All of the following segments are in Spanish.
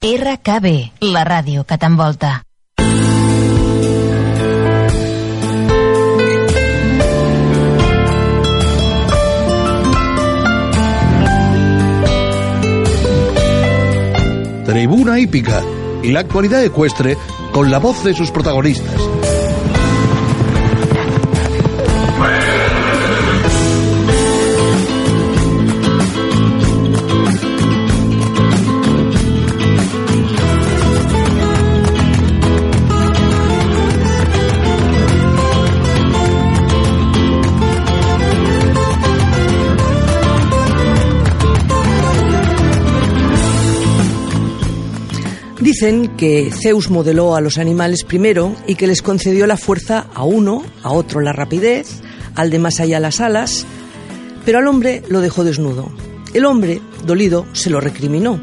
RKB, la ràdio que. Tribuna Hípica y la actualidad ecuestre con la voz de sus protagonistas. Dicen que Zeus modeló a los animales primero y que les concedió la fuerza a uno, a otro la rapidez, al de más allá las alas, pero al hombre lo dejó desnudo. El hombre, dolido, se lo recriminó.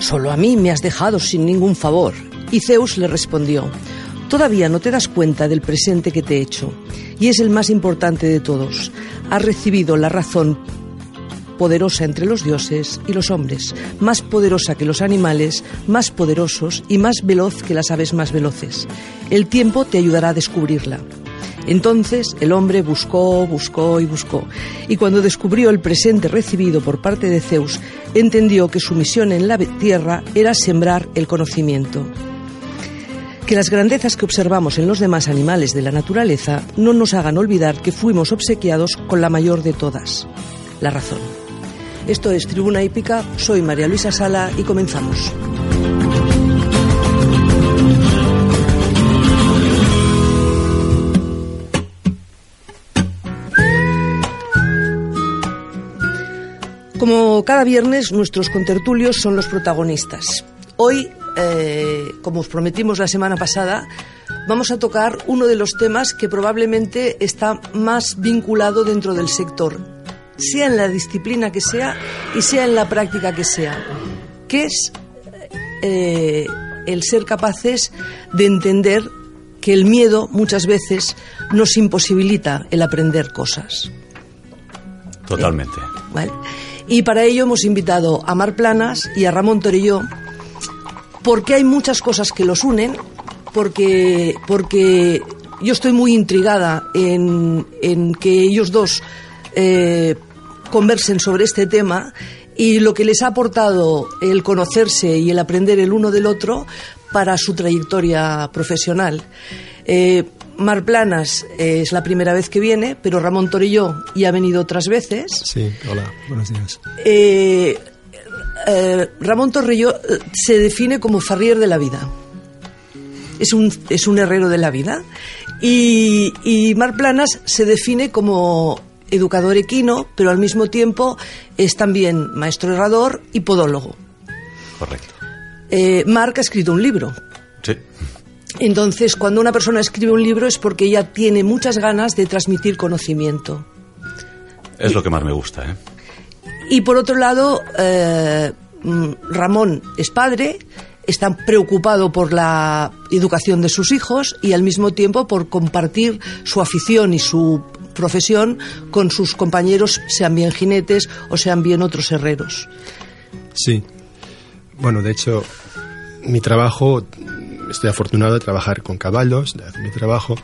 Solo a mí me has dejado sin ningún favor. Y Zeus le respondió, Todavía no te das cuenta del presente que te he hecho, y es el más importante de todos. Has recibido la razón poderosa entre los dioses y los hombres, más poderosa que los animales, más poderosos y más veloz que las aves más veloces. El tiempo te ayudará a descubrirla. Entonces el hombre buscó, buscó y buscó, y cuando descubrió el presente recibido por parte de Zeus, entendió que su misión en la tierra era sembrar el conocimiento. Que las grandezas que observamos en los demás animales de la naturaleza no nos hagan olvidar que fuimos obsequiados con la mayor de todas, la razón. Esto es Tribuna Hípica, soy María Luisa Sala y comenzamos. Como cada viernes, nuestros contertulios son los protagonistas. Hoy, eh, como os prometimos la semana pasada, vamos a tocar uno de los temas que probablemente está más vinculado dentro del sector, sea en la disciplina que sea y sea en la práctica que sea, que es eh, el ser capaces de entender que el miedo muchas veces nos imposibilita el aprender cosas. Totalmente. Eh, ¿vale? Y para ello hemos invitado a Mar Planas y a Ramón Torelló, porque hay muchas cosas que los unen, porque, porque yo estoy muy intrigada en, en que ellos dos eh, conversen sobre este tema y lo que les ha aportado el conocerse y el aprender el uno del otro para su trayectoria profesional. Eh, Mar Planas es la primera vez que viene, pero Ramón Torilló ya ha venido otras veces. Sí, hola, buenos días. Eh, eh, Ramón Torrillo eh, se define como farrier de la vida. Es un, es un herrero de la vida. Y, y Mar Planas se define como educador equino, pero al mismo tiempo es también maestro herrador y podólogo. Correcto. Eh, Marc ha escrito un libro. Sí. Entonces, cuando una persona escribe un libro es porque ella tiene muchas ganas de transmitir conocimiento. Es lo que más me gusta, ¿eh? Y por otro lado, eh, mm, Ramón es padre, está preocupado por la educación de sus hijos y al mismo tiempo por compartir su afición y su profesión con sus compañeros, sean bien jinetes o sean bien otros herreros. Sí. Bueno, de hecho, mi trabajo, estoy afortunado de trabajar con caballos, de hacer mi trabajo,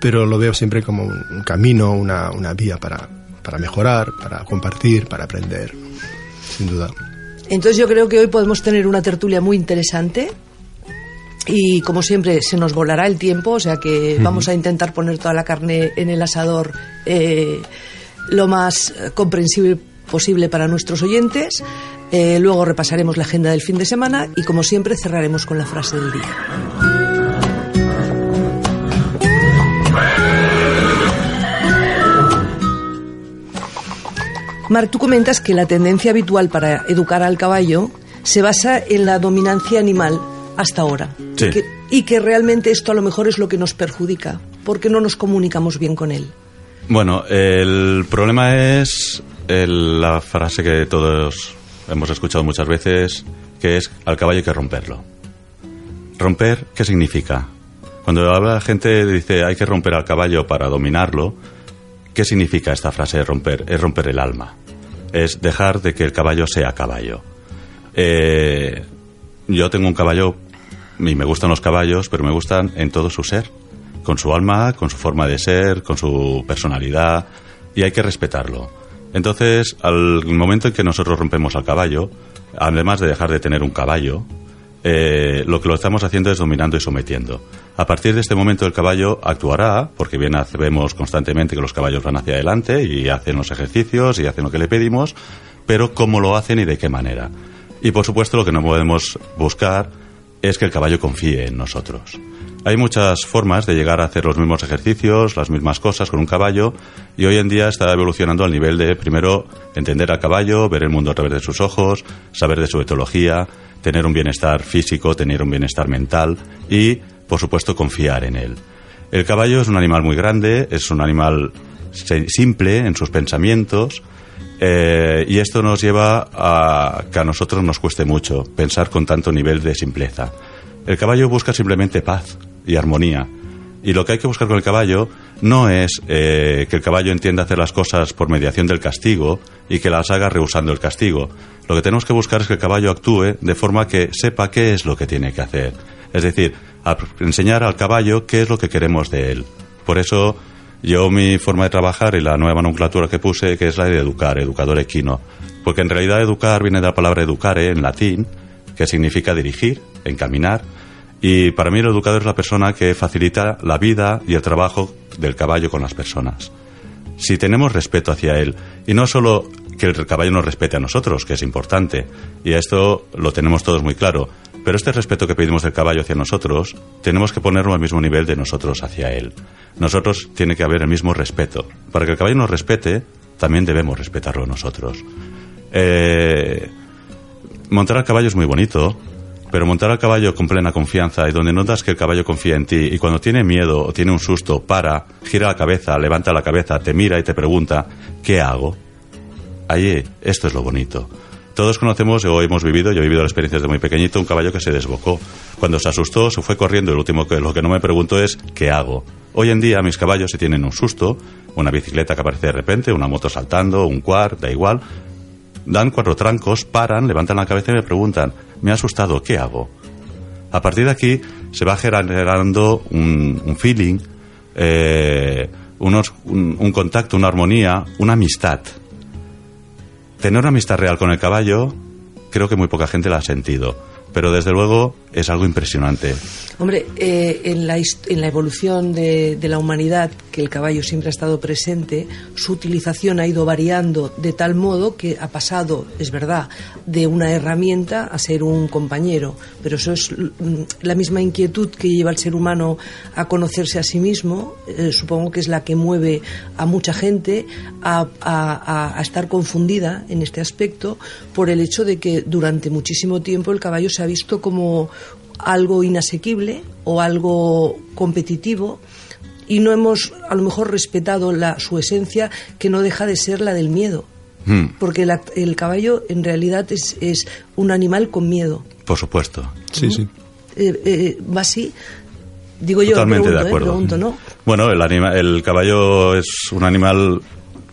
pero lo veo siempre como un camino, una, una vía para, para mejorar, para compartir, para aprender, sin duda. Entonces yo creo que hoy podemos tener una tertulia muy interesante y como siempre se nos volará el tiempo, o sea que vamos a intentar poner toda la carne en el asador eh, lo más comprensible posible para nuestros oyentes. Eh, luego repasaremos la agenda del fin de semana y como siempre cerraremos con la frase del día. Marc, tú comentas que la tendencia habitual para educar al caballo se basa en la dominancia animal hasta ahora. Sí. Y, que, y que realmente esto a lo mejor es lo que nos perjudica, porque no nos comunicamos bien con él. Bueno, el problema es el- la frase que todos hemos escuchado muchas veces, que es al caballo hay que romperlo. ¿Romper qué significa? Cuando habla la gente dice hay que romper al caballo para dominarlo, ¿qué significa esta frase de romper? Es romper el alma. Es dejar de que el caballo sea caballo. Eh, yo tengo un caballo y me gustan los caballos, pero me gustan en todo su ser, con su alma, con su forma de ser, con su personalidad, y hay que respetarlo. Entonces, al momento en que nosotros rompemos al caballo, además de dejar de tener un caballo, eh, lo que lo estamos haciendo es dominando y sometiendo. A partir de este momento el caballo actuará, porque bien vemos constantemente que los caballos van hacia adelante y hacen los ejercicios y hacen lo que le pedimos, pero cómo lo hacen y de qué manera. Y por supuesto lo que no podemos buscar es que el caballo confíe en nosotros. Hay muchas formas de llegar a hacer los mismos ejercicios, las mismas cosas con un caballo y hoy en día está evolucionando al nivel de primero entender al caballo, ver el mundo a través de sus ojos, saber de su etología, tener un bienestar físico, tener un bienestar mental y, por supuesto, confiar en él. El caballo es un animal muy grande, es un animal simple en sus pensamientos, eh, y esto nos lleva a que a nosotros nos cueste mucho pensar con tanto nivel de simpleza. El caballo busca simplemente paz y armonía. Y lo que hay que buscar con el caballo no es eh, que el caballo entienda hacer las cosas por mediación del castigo y que las haga rehusando el castigo. Lo que tenemos que buscar es que el caballo actúe de forma que sepa qué es lo que tiene que hacer. Es decir, enseñar al caballo qué es lo que queremos de él. Por eso yo mi forma de trabajar y la nueva nomenclatura que puse, que es la de educar, educador equino. Porque en realidad educar viene de la palabra educare en latín, que significa dirigir, encaminar. Y para mí el educador es la persona que facilita la vida y el trabajo del caballo con las personas. Si tenemos respeto hacia él, y no solo que el caballo nos respete a nosotros, que es importante, y a esto lo tenemos todos muy claro, pero este respeto que pedimos del caballo hacia nosotros, tenemos que ponerlo al mismo nivel de nosotros hacia él. Nosotros tiene que haber el mismo respeto. Para que el caballo nos respete, también debemos respetarlo nosotros. Eh, montar al caballo es muy bonito, pero montar al caballo con plena confianza y donde notas que el caballo confía en ti y cuando tiene miedo o tiene un susto, para, gira la cabeza, levanta la cabeza, te mira y te pregunta, ¿qué hago? Ahí, esto es lo bonito. Todos conocemos o hemos vivido, yo he vivido la experiencia desde muy pequeñito, un caballo que se desbocó. Cuando se asustó, se fue corriendo lo último que, lo que no me preguntó es, ¿qué hago? Hoy en día mis caballos si tienen un susto, una bicicleta que aparece de repente, una moto saltando, un quad, da igual, dan cuatro trancos, paran, levantan la cabeza y me preguntan, me ha asustado, ¿qué hago? A partir de aquí se va generando un, un feeling, eh, unos- un, un contacto, una armonía, una amistad. Tener una amistad real con el caballo, creo que muy poca gente la ha sentido. Pero desde luego es algo impresionante. Hombre, eh, en, la, en la evolución de, de la humanidad, que el caballo siempre ha estado presente, su utilización ha ido variando de tal modo que ha pasado, es verdad, de una herramienta a ser un compañero. Pero eso es mm, la misma inquietud que lleva al ser humano a conocerse a sí mismo, eh, supongo que es la que mueve a mucha gente a- a- a estar confundida en este aspecto por el hecho de que durante muchísimo tiempo el caballo se ha visto como algo inasequible o algo competitivo y no hemos a lo mejor respetado la, su esencia que no deja de ser la del miedo. Hmm, Porque el, act- el caballo en realidad es, es un animal con miedo. por supuesto. Sí, sí. Eh, eh, va así. Digo yo, Totalmente pregunto, de ¿eh? acuerdo. pregunto, ¿no? Bueno, el, anima- el caballo es un animal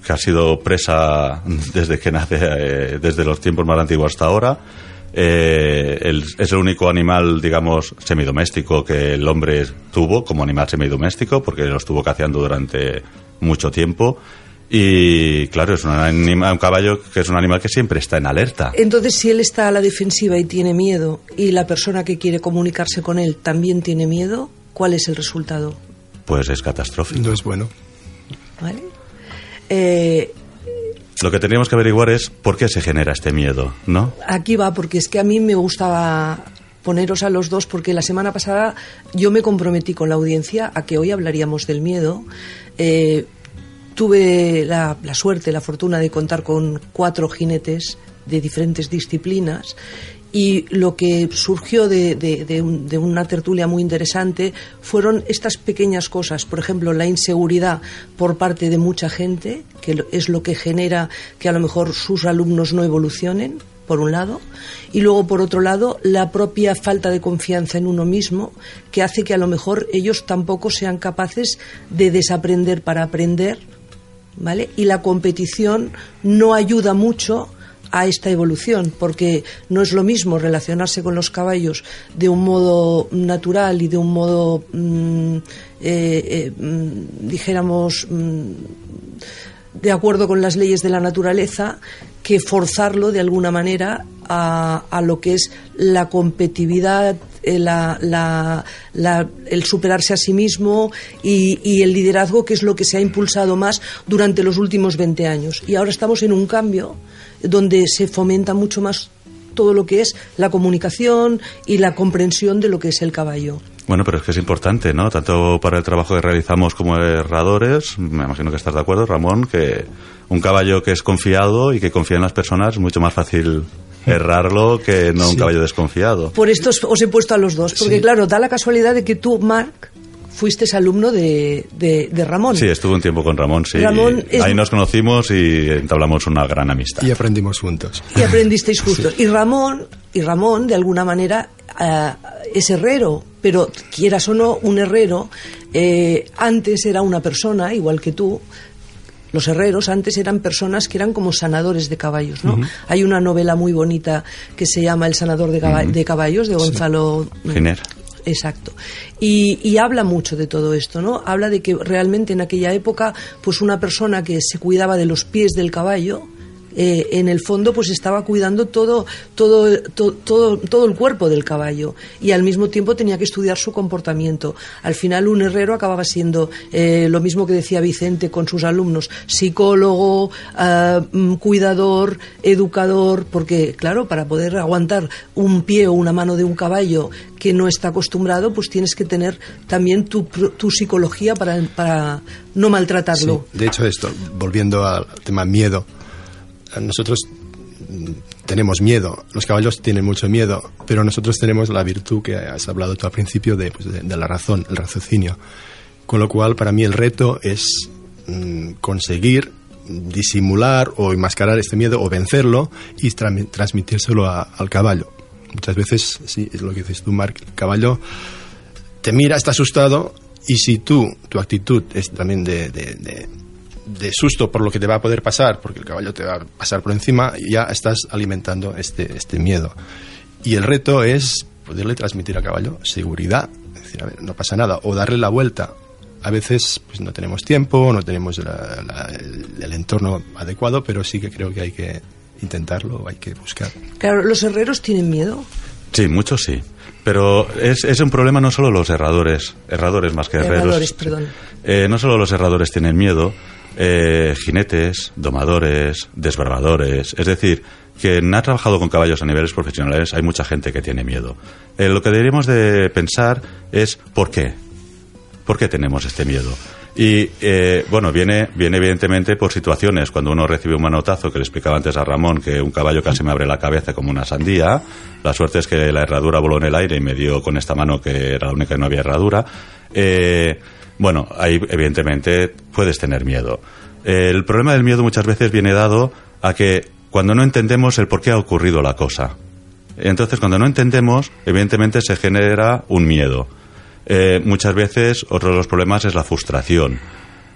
que ha sido presa desde que nace, eh, desde los tiempos más antiguos hasta ahora. Eh, el- es el único animal, digamos, semidoméstico que el hombre tuvo como animal semidoméstico, porque lo estuvo caceando durante mucho tiempo. Y claro, es un, anima- un caballo que es un animal que siempre está en alerta. Entonces, si él está a la defensiva y tiene miedo, y la persona que quiere comunicarse con él también tiene miedo, ¿cuál es el resultado? Pues es catastrófico. No es bueno. ¿Vale? Eh, Lo que teníamos que averiguar es por qué se genera este miedo, ¿no? aquí va, porque es que a mí me gustaba poneros a los dos, porque la semana pasada yo me comprometí con la audiencia a que hoy hablaríamos del miedo. Eh, tuve la, la suerte, la fortuna de contar con cuatro jinetes de diferentes disciplinas Y lo que surgió de, de- un- de una tertulia muy interesante fueron estas pequeñas cosas. Por ejemplo, la inseguridad por parte de mucha gente, que es lo que genera que a lo mejor sus alumnos no evolucionen, por un lado, y luego por otro lado la propia falta de confianza en uno mismo, que hace que a lo mejor ellos tampoco sean capaces de desaprender para aprender, ¿vale? Y la competición no ayuda mucho a esta evolución, porque no es lo mismo relacionarse con los caballos de un modo natural y de un modo, mm, eh, eh, mm, dijéramos, mm, de acuerdo con las leyes de la naturaleza que forzarlo de alguna manera a, a lo que es la competitividad, eh, la- la- el superarse a sí mismo y, y el liderazgo, que es lo que se ha impulsado más durante los últimos 20 años. Y ahora estamos en un cambio donde se fomenta mucho más todo lo que es la comunicación y la comprensión de lo que es el caballo. Bueno, pero es que es importante, ¿no? Tanto para el trabajo que realizamos como herradores, me imagino que estás de acuerdo, Ramón, que un caballo que es confiado y que confía en las personas es mucho más fácil errarlo que no un Sí. caballo desconfiado. Por esto os, os he puesto a los dos, porque Sí. claro, da la casualidad de que tú, Marc, fuiste alumno de, de- de Ramón. Sí, estuve un tiempo con Ramón, sí. Ramón es- Ahí nos conocimos y entablamos una gran amistad. Y aprendimos juntos. y aprendisteis juntos. Y Ramón, y Ramón, de alguna manera, eh, es herrero, pero quieras o no, un herrero eh, antes era una persona, igual que tú. Los herreros antes eran personas que eran como sanadores de caballos, ¿no? Hay una novela muy bonita que se llama El sanador de, caba- de caballos de Gonzalo Giner. Exacto. Y, y habla mucho de todo esto, ¿no? Habla de que realmente en aquella época, pues una persona que se cuidaba de los pies del caballo, eh, en el fondo, pues estaba cuidando todo, todo, to- todo, todo el cuerpo del caballo y al mismo tiempo tenía que estudiar su comportamiento. Al final, un herrero acababa siendo eh, lo mismo que decía Vicente con sus alumnos: psicólogo, ah, mm, cuidador, educador, porque, claro, para poder aguantar un pie o una mano de un caballo que no está acostumbrado, pues tienes que tener también tu, tu psicología para, para no maltratarlo. De hecho, esto, volviendo al tema miedo, nosotros mm, tenemos miedo, los caballos tienen mucho miedo, pero nosotros tenemos la virtud que has hablado tú al principio de, pues, de- de la razón, el raciocinio. Con lo cual, para mí el reto es mm, conseguir disimular o enmascarar este miedo o vencerlo y tra- transmitírselo a- al caballo. Muchas veces, sí, es lo que dices tú, Mark, el caballo te mira, está asustado, y si tú, tu actitud es también de, de- de- de susto por lo que te va a poder pasar, porque el caballo te va a pasar por encima, ya estás alimentando este, este miedo. Y el reto es poderle transmitir al caballo seguridad, es decir, a ver, no pasa nada, o darle la vuelta. A veces pues, no tenemos tiempo, no tenemos la- la- el, el entorno adecuado, pero sí que creo que hay que intentarlo, hay que buscar. Claro, los herreros tienen miedo. Sí, muchos sí. Pero es, es un problema no solo los herradores, herradores más que herreros. Herradores, perdón. Eh, no solo los herradores tienen miedo, eh, jinetes, domadores, desbarbadores. Es decir, quien ha trabajado con caballos a niveles profesionales, hay mucha gente que tiene miedo. Eh, lo que deberíamos de pensar es ¿por qué? ¿Por qué tenemos este miedo? Y eh, bueno, viene, viene evidentemente por situaciones. Cuando uno recibe un manotazo, que le explicaba antes a Ramón que un caballo casi me abre la cabeza como una sandía. La suerte es que la herradura voló en el aire y me dio con esta mano que era la única que no había herradura. Eh, bueno, ahí evidentemente puedes tener miedo. El problema del miedo muchas veces viene dado a que cuando no entendemos el por qué ha ocurrido la cosa. Entonces, cuando no entendemos, evidentemente se genera un miedo. Eh, muchas veces otro de los problemas es la frustración.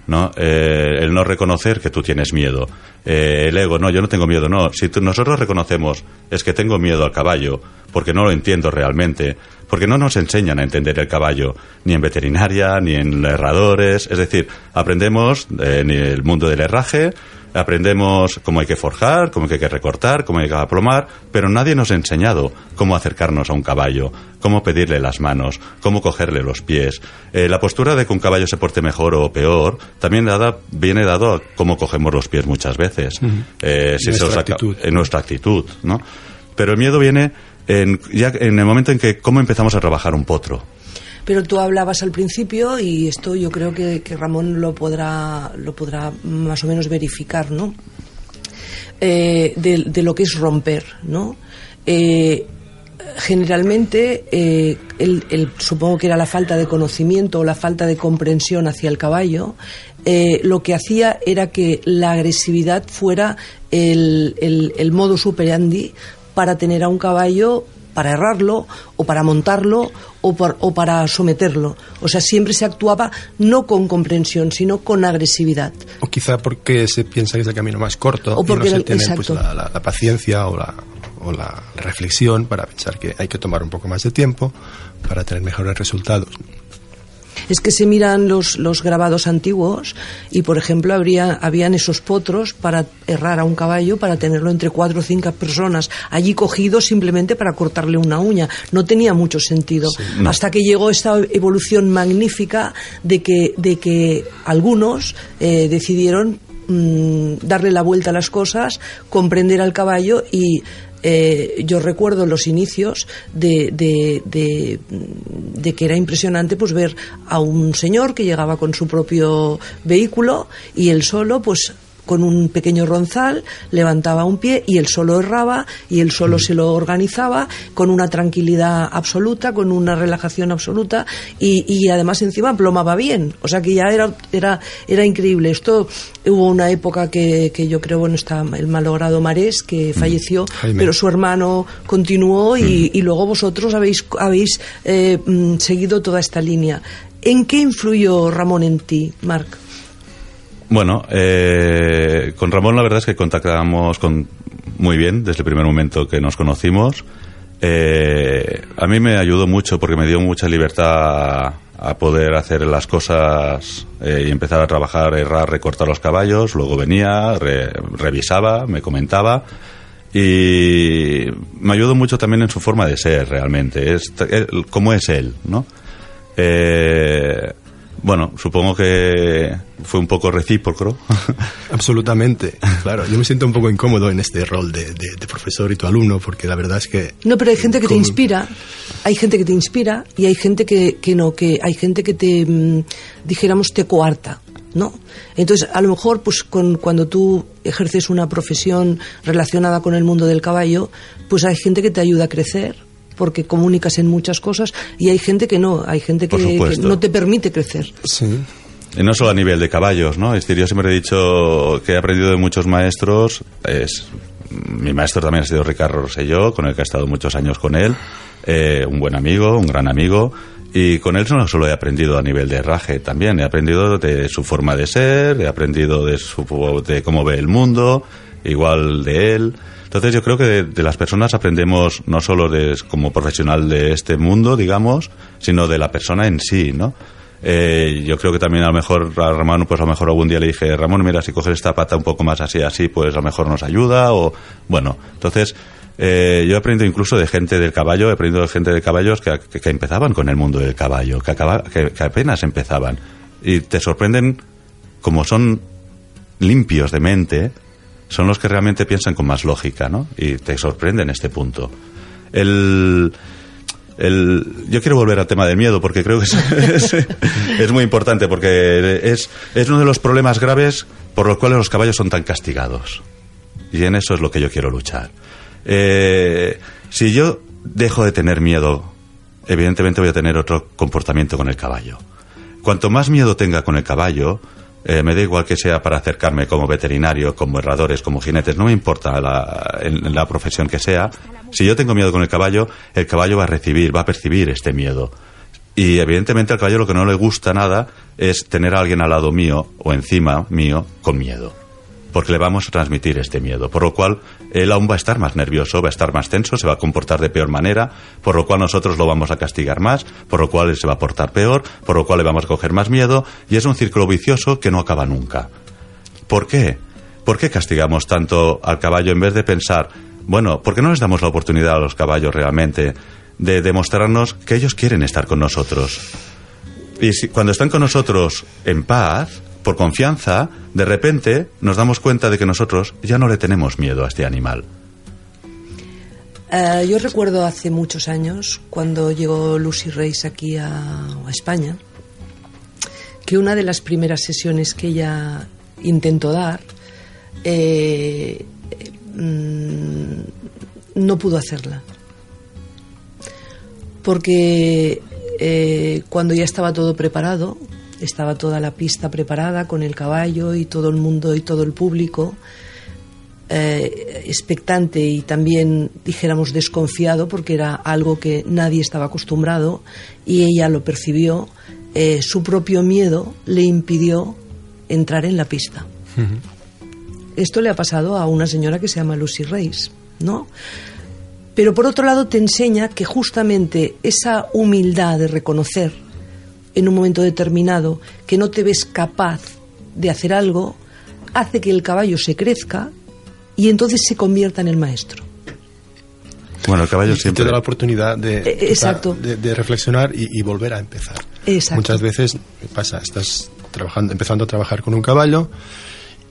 ¿No? Eh, el no reconocer que tú tienes miedo. Eh, el ego, no, yo no tengo miedo, no. Si nosotros reconocemos es que tengo miedo al caballo, porque no lo entiendo realmente, porque no nos enseñan a entender el caballo, ni en veterinaria, ni en herradores, es decir, aprendemos eh, en el mundo del herraje, aprendemos cómo hay que forjar, cómo hay que recortar, cómo hay que aplomar, pero nadie nos ha enseñado cómo acercarnos a un caballo, cómo pedirle las manos, cómo cogerle los pies. Eh, la postura de que un caballo se porte mejor o peor también dada- viene dado a cómo cogemos los pies muchas veces. Eh, si Nuestra actitud. en nuestra actitud, ¿no? Pero el miedo viene en, ya en el momento en que cómo empezamos a trabajar un potro. Pero tú hablabas al principio y esto yo creo que, Ramón lo podrá, lo podrá más o menos verificar, ¿no? Eh, de, lo que es romper, ¿no? Eh, generalmente, eh, el- el- supongo que era la falta de conocimiento o la falta de comprensión hacia el caballo, lo que hacía era que la agresividad fuera el, el, el modus operandi para tener a un caballo, para errarlo, o para montarlo, o, por- o para someterlo. O sea, siempre se actuaba no con comprensión, sino con agresividad. O quizá porque se piensa que es el camino más corto O y porque no se tiene pues, la, la- la paciencia o la, o la reflexión para pensar que hay que tomar un poco más de tiempo para tener mejores resultados. Es que se miran los, los grabados antiguos y, por ejemplo, habría, habían esos potros para errar a un caballo, para tenerlo entre cuatro o cinco personas allí cogido simplemente para cortarle una uña. No tenía mucho sentido. no. Hasta que llegó esta evolución magnífica de que, de que algunos eh, decidieron mm, darle la vuelta a las cosas, comprender al caballo y eh, yo recuerdo los inicios de, de, de, de que era impresionante pues ver a un señor que llegaba con su propio vehículo y él solo pues con un pequeño ronzal levantaba un pie y él solo erraba y él solo se lo organizaba con una tranquilidad absoluta, con una relajación absoluta y, y además encima plomaba bien. O sea que ya era, era, era increíble. Esto hubo una época que, que yo creo, bueno, está el malogrado Marés que falleció, Jaime. pero su hermano continuó y, y luego vosotros habéis, habéis eh, mm, seguido toda esta línea. ¿En qué influyó Ramón en ti, Marc? Bueno, eh, con Ramón la verdad es que contactamos con, muy bien desde el primer momento que nos conocimos. Eh, a mí me ayudó mucho porque me dio mucha libertad a poder hacer las cosas eh, y empezar a trabajar, errar, recortar los caballos. Luego venía, re- revisaba, me comentaba y me ayudó mucho también en su forma de ser realmente, es, cómo es él, ¿no? Eh, bueno, supongo que fue un poco recíproco. Absolutamente, claro. Yo me siento un poco incómodo en este rol de, de- de profesor y tu alumno, porque la verdad es que... No, pero hay gente que te inspira, hay gente que te inspira y hay gente que, que no, que hay gente que te, mm, dijéramos, te coarta, ¿no? Entonces, a lo mejor, pues con, cuando tú ejerces una profesión relacionada con el mundo del caballo, pues hay gente que te ayuda a crecer porque comunicas en muchas cosas y hay gente que no, hay gente que, no te permite crecer. Sí. Y no solo a nivel de caballos, ¿no? Es decir, yo siempre he dicho que he aprendido de muchos maestros. Es, mi maestro también ha sido Ricardo Rosselló, con el que he estado muchos años con él. eh, un buen amigo, un gran amigo. Y con él no solo he aprendido a nivel de herraje, también he aprendido de su forma de ser, he aprendido de, su, de cómo ve el mundo, igual de él. Entonces yo creo que de, de las personas aprendemos no solo de, como profesional de este mundo, digamos, sino de la persona en sí, ¿no? Eh, yo creo que también a lo mejor a Ramón, pues a lo mejor algún día le dije, Ramón, mira, si coges esta pata un poco más así, así, pues a lo mejor nos ayuda, o bueno, entonces eh, yo he aprendido incluso de gente del caballo, he aprendido de gente de caballos que, que- empezaban con el mundo del caballo, que, acaba- que, que apenas empezaban, y te sorprenden como son limpios de mente, son los que realmente piensan con más lógica, ¿no? Y te sorprende en este punto. El, el, yo quiero volver al tema del miedo porque creo que es, es, es muy importante porque es, es uno de los problemas graves por los cuales los caballos son tan castigados. Y en eso es lo que yo quiero luchar. Eh, si yo dejo de tener miedo, evidentemente voy a tener otro comportamiento con el caballo. Cuanto más miedo tenga con el caballo, eh, me da igual que sea para acercarme como veterinario, como herradores, como jinetes, no me importa la, la profesión que sea. Si yo tengo miedo con el caballo, el caballo va a recibir, va a percibir este miedo. Y evidentemente al caballo lo que no le gusta nada es tener a alguien al lado mío o encima mío con miedo. Porque le vamos a transmitir este miedo. Por lo cual él aún va a estar más nervioso, va a estar más tenso, se va a comportar de peor manera, por lo cual nosotros lo vamos a castigar más, por lo cual él se va a portar peor, por lo cual le vamos a coger más miedo y es un círculo vicioso que no acaba nunca. ¿Por qué? ¿Por qué castigamos tanto al caballo en vez de pensar, bueno, ¿por qué no les damos la oportunidad a los caballos realmente de demostrarnos que ellos quieren estar con nosotros? Y si- cuando están con nosotros en paz, por confianza, de repente nos damos cuenta de que nosotros ya no le tenemos miedo a este animal. Eh, yo recuerdo hace muchos años, cuando llegó Lucy Reis aquí a, España, que una de las primeras sesiones que ella intentó dar, eh, mm, no pudo hacerla. porque eh, cuando ya estaba todo preparado, estaba toda la pista preparada con el caballo y todo el mundo y todo el público eh, expectante y también dijéramos desconfiado porque era algo que nadie estaba acostumbrado y ella lo percibió, eh, su propio miedo le impidió entrar en la pista. Esto le ha pasado a una señora que se llama Lucy Reis, ¿no? Pero por otro lado te enseña que justamente esa humildad de reconocer en un momento determinado que no te ves capaz de hacer algo, hace que el caballo se crezca y entonces se convierta en el maestro. Bueno, el caballo Y siempre... te da la oportunidad de, Eh, exacto. de, de reflexionar y, y volver a empezar. Exacto. Muchas veces me pasa, estás trabajando, empezando a trabajar con un caballo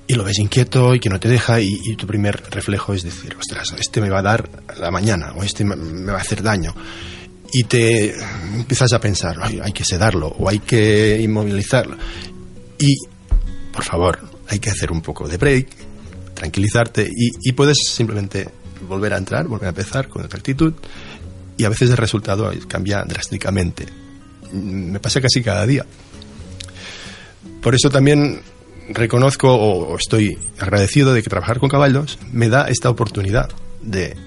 y lo ves inquieto y que no te deja y, y tu primer reflejo es decir, ostras, este me va a dar la mañana o este me, me va a hacer daño. Y te empiezas a pensar, "Ay, hay que sedarlo o hay que inmovilizarlo. Y, por favor, hay que hacer un poco de break, tranquilizarte y, puedes simplemente volver a entrar, volver a empezar con otra actitud y a veces el resultado cambia drásticamente. Me pasa casi cada día. Por eso también reconozco o estoy agradecido de que trabajar con caballos me da esta oportunidad de,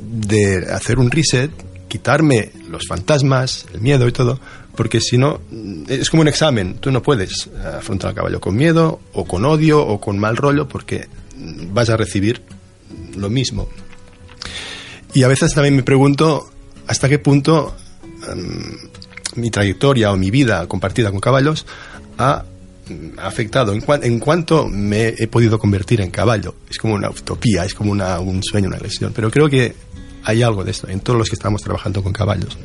de hacer un reset, quitarme los fantasmas, el miedo y todo, porque si no, es como un examen, tú no puedes afrontar al caballo con miedo o con odio o con mal rollo porque vas a recibir lo mismo. Y a veces también me pregunto hasta qué punto mm, mi trayectoria o mi vida compartida con caballos ha afectado en cuanto me he podido convertir en caballo. Es como una utopía, es como una- un sueño, una ilusión. Pero creo que hay algo de esto en todos los que estamos trabajando con caballos.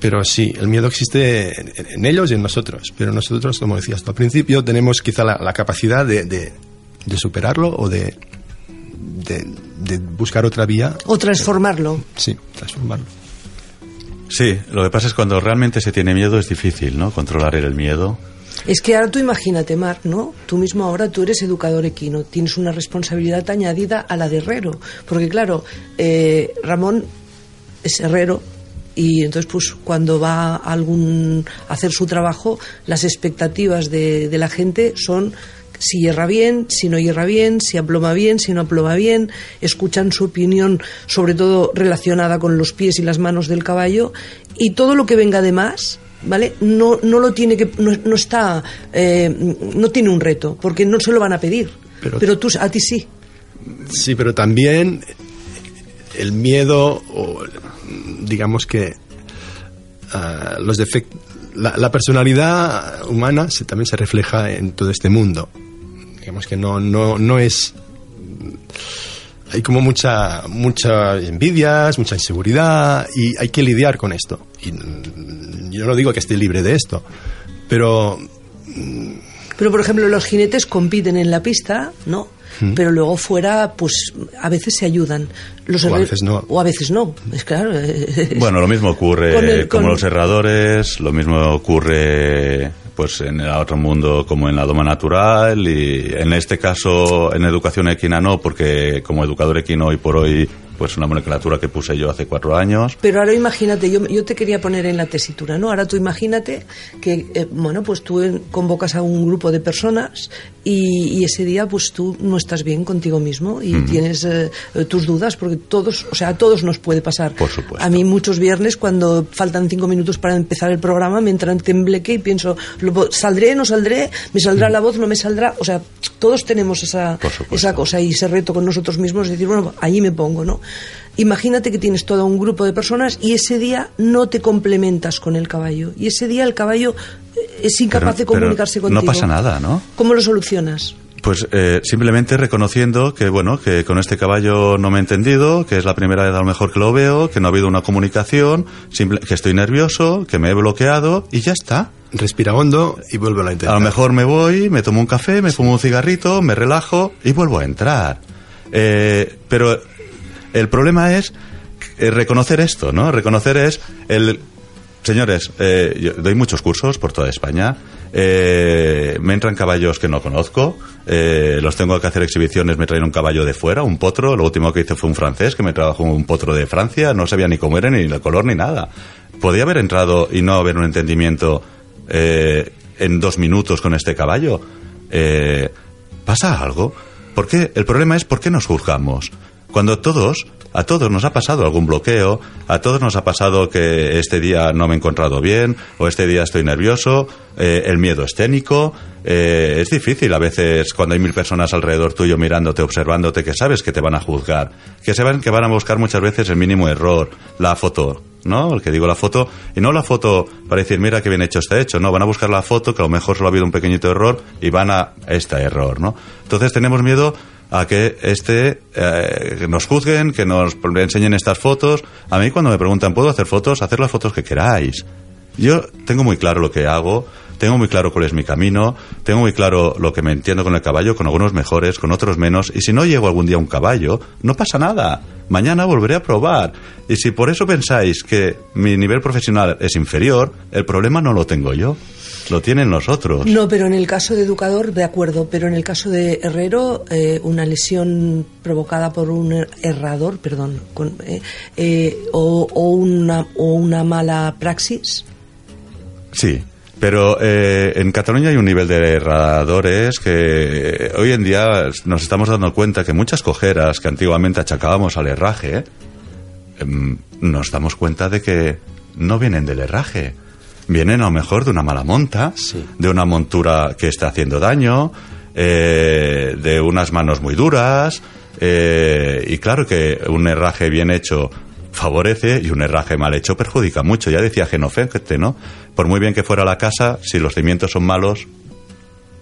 Pero sí, el miedo existe en, en ellos y en nosotros. Pero nosotros, como decías tú al principio, tenemos quizá la, la capacidad de, de- de superarlo o de, de, de buscar otra vía. O transformarlo. Sí, transformarlo. Sí, lo que pasa es cuando realmente se tiene miedo es difícil, ¿no? Controlar el miedo. Es que ahora tú imagínate, Marc, ¿no? Tú mismo ahora tú eres educador equino, tienes una responsabilidad añadida a la de herrero. Porque claro, eh, Ramón es herrero y entonces pues cuando va a algún hacer su trabajo, las expectativas de, de la gente son si hierra bien, si no hierra bien, si aploma bien, si no aploma bien, escuchan su opinión, sobre todo relacionada con los pies y las manos del caballo, y todo lo que venga de más, ¿vale? No, no lo tiene que, no, no está, eh, no tiene un reto, porque no se lo van a pedir. Pero- Pero, tú, a ti sí. Sí, pero también el miedo, o digamos que ah, los defectos, la, la personalidad humana se, también se refleja en todo este mundo. Digamos que no, no, no es. Hay como mucha, muchas envidias, mucha inseguridad y hay que lidiar con esto. Y yo no digo que esté libre de esto, pero Pero, por ejemplo, los jinetes compiten en la pista, ¿no? Pero luego fuera, pues a veces se ayudan. Los O a veces no. O a veces no, es claro. Bueno, lo mismo ocurre Con el- como los herradores, lo mismo ocurre pues en el otro mundo como en la doma natural y en este caso en educación equina no, porque como educador equino hoy por hoy pues una nomenclatura que puse yo hace cuatro años. Pero ahora imagínate, yo, yo te quería poner en la tesitura, ¿no? Ahora tú imagínate que, eh, bueno, pues tú convocas a un grupo de personas y, y ese día pues tú no estás bien contigo mismo y tienes eh, tus dudas, porque todos, o sea, a todos nos puede pasar. Por supuesto. A mí muchos viernes cuando faltan cinco minutos para empezar el programa me entra en tembleque y pienso, ¿lo po- ¿saldré, no saldré? ¿Me saldrá la voz, no me saldrá? O sea, todos tenemos esa, esa cosa y ese reto con nosotros mismos, de decir, bueno, allí me pongo, ¿no? Imagínate que tienes todo un grupo de personas y ese día no te complementas con el caballo. Y ese día el caballo eh, es incapaz Pero- de pero comunicarse no contigo. pasa nada, ¿no? ¿Cómo lo solucionas? Pues eh, simplemente reconociendo que bueno que con este caballo no me he entendido, que es la primera vez a lo mejor que lo veo, que no ha habido una comunicación, simple- que estoy nervioso, que me he bloqueado y ya está. respira hondo y vuelve a intentar. A lo mejor me voy, me tomo un café, me fumo un cigarrito, me relajo y vuelvo a entrar. Eh, pero el problema es eh, reconocer esto, ¿no? Reconocer es el... Señores, eh, yo doy muchos cursos por toda España. eh, me entran caballos que no conozco, eh, los tengo que hacer exhibiciones, me traen un caballo de fuera, un potro, lo último que hice fue un francés que me trabajó un potro de Francia, no sabía ni cómo era, ni el color, ni nada. Podía haber entrado y no haber un entendimiento eh, en dos minutos con este caballo. Eh, ¿Pasa algo? ¿Por qué? El problema es por qué nos juzgamos. Cuando todos, a todos nos ha pasado algún bloqueo, a todos nos ha pasado que este día no me he encontrado bien, o este día estoy nervioso, eh, el miedo escénico. Eh, es difícil a veces cuando hay mil personas alrededor tuyo mirándote, observándote, que sabes que te van a juzgar, que saben que van a buscar muchas veces el mínimo error, la foto, ¿no? El que digo la foto, y no la foto para decir, mira qué bien hecho está hecho, no, van a buscar la foto, que a lo mejor solo ha habido un pequeñito error, y van a este error, ¿no? Entonces tenemos miedo a que este eh, nos juzguen, que nos enseñen estas fotos. A mí cuando me preguntan, ¿puedo hacer fotos? Hacer las fotos que queráis. Yo tengo muy claro lo que hago, tengo muy claro cuál es mi camino, tengo muy claro lo que me entiendo con el caballo, con algunos mejores, con otros menos, y si no llego algún día a un caballo, no pasa nada. Mañana volveré a probar. Y si por eso pensáis que mi nivel profesional es inferior, el problema no lo tengo yo. Lo tienen los otros. No, pero en el caso de educador, de acuerdo, pero en el caso de herrero, eh, una lesión provocada por un er- errador, perdón, con, eh, eh, o, o una, o una mala praxis. Sí, pero eh, en Cataluña hay un nivel de erradores que hoy en día nos estamos dando cuenta que muchas cojeras que antiguamente achacábamos al herraje, em, nos damos cuenta de que no vienen del herraje. Vienen a lo mejor de una mala monta, de una montura que está haciendo daño, eh, de unas manos muy duras, eh, y claro que un herraje bien hecho favorece y un herraje mal hecho perjudica mucho. Ya decía Genofente, ¿no? Por muy bien que fuera la casa, si los cimientos son malos,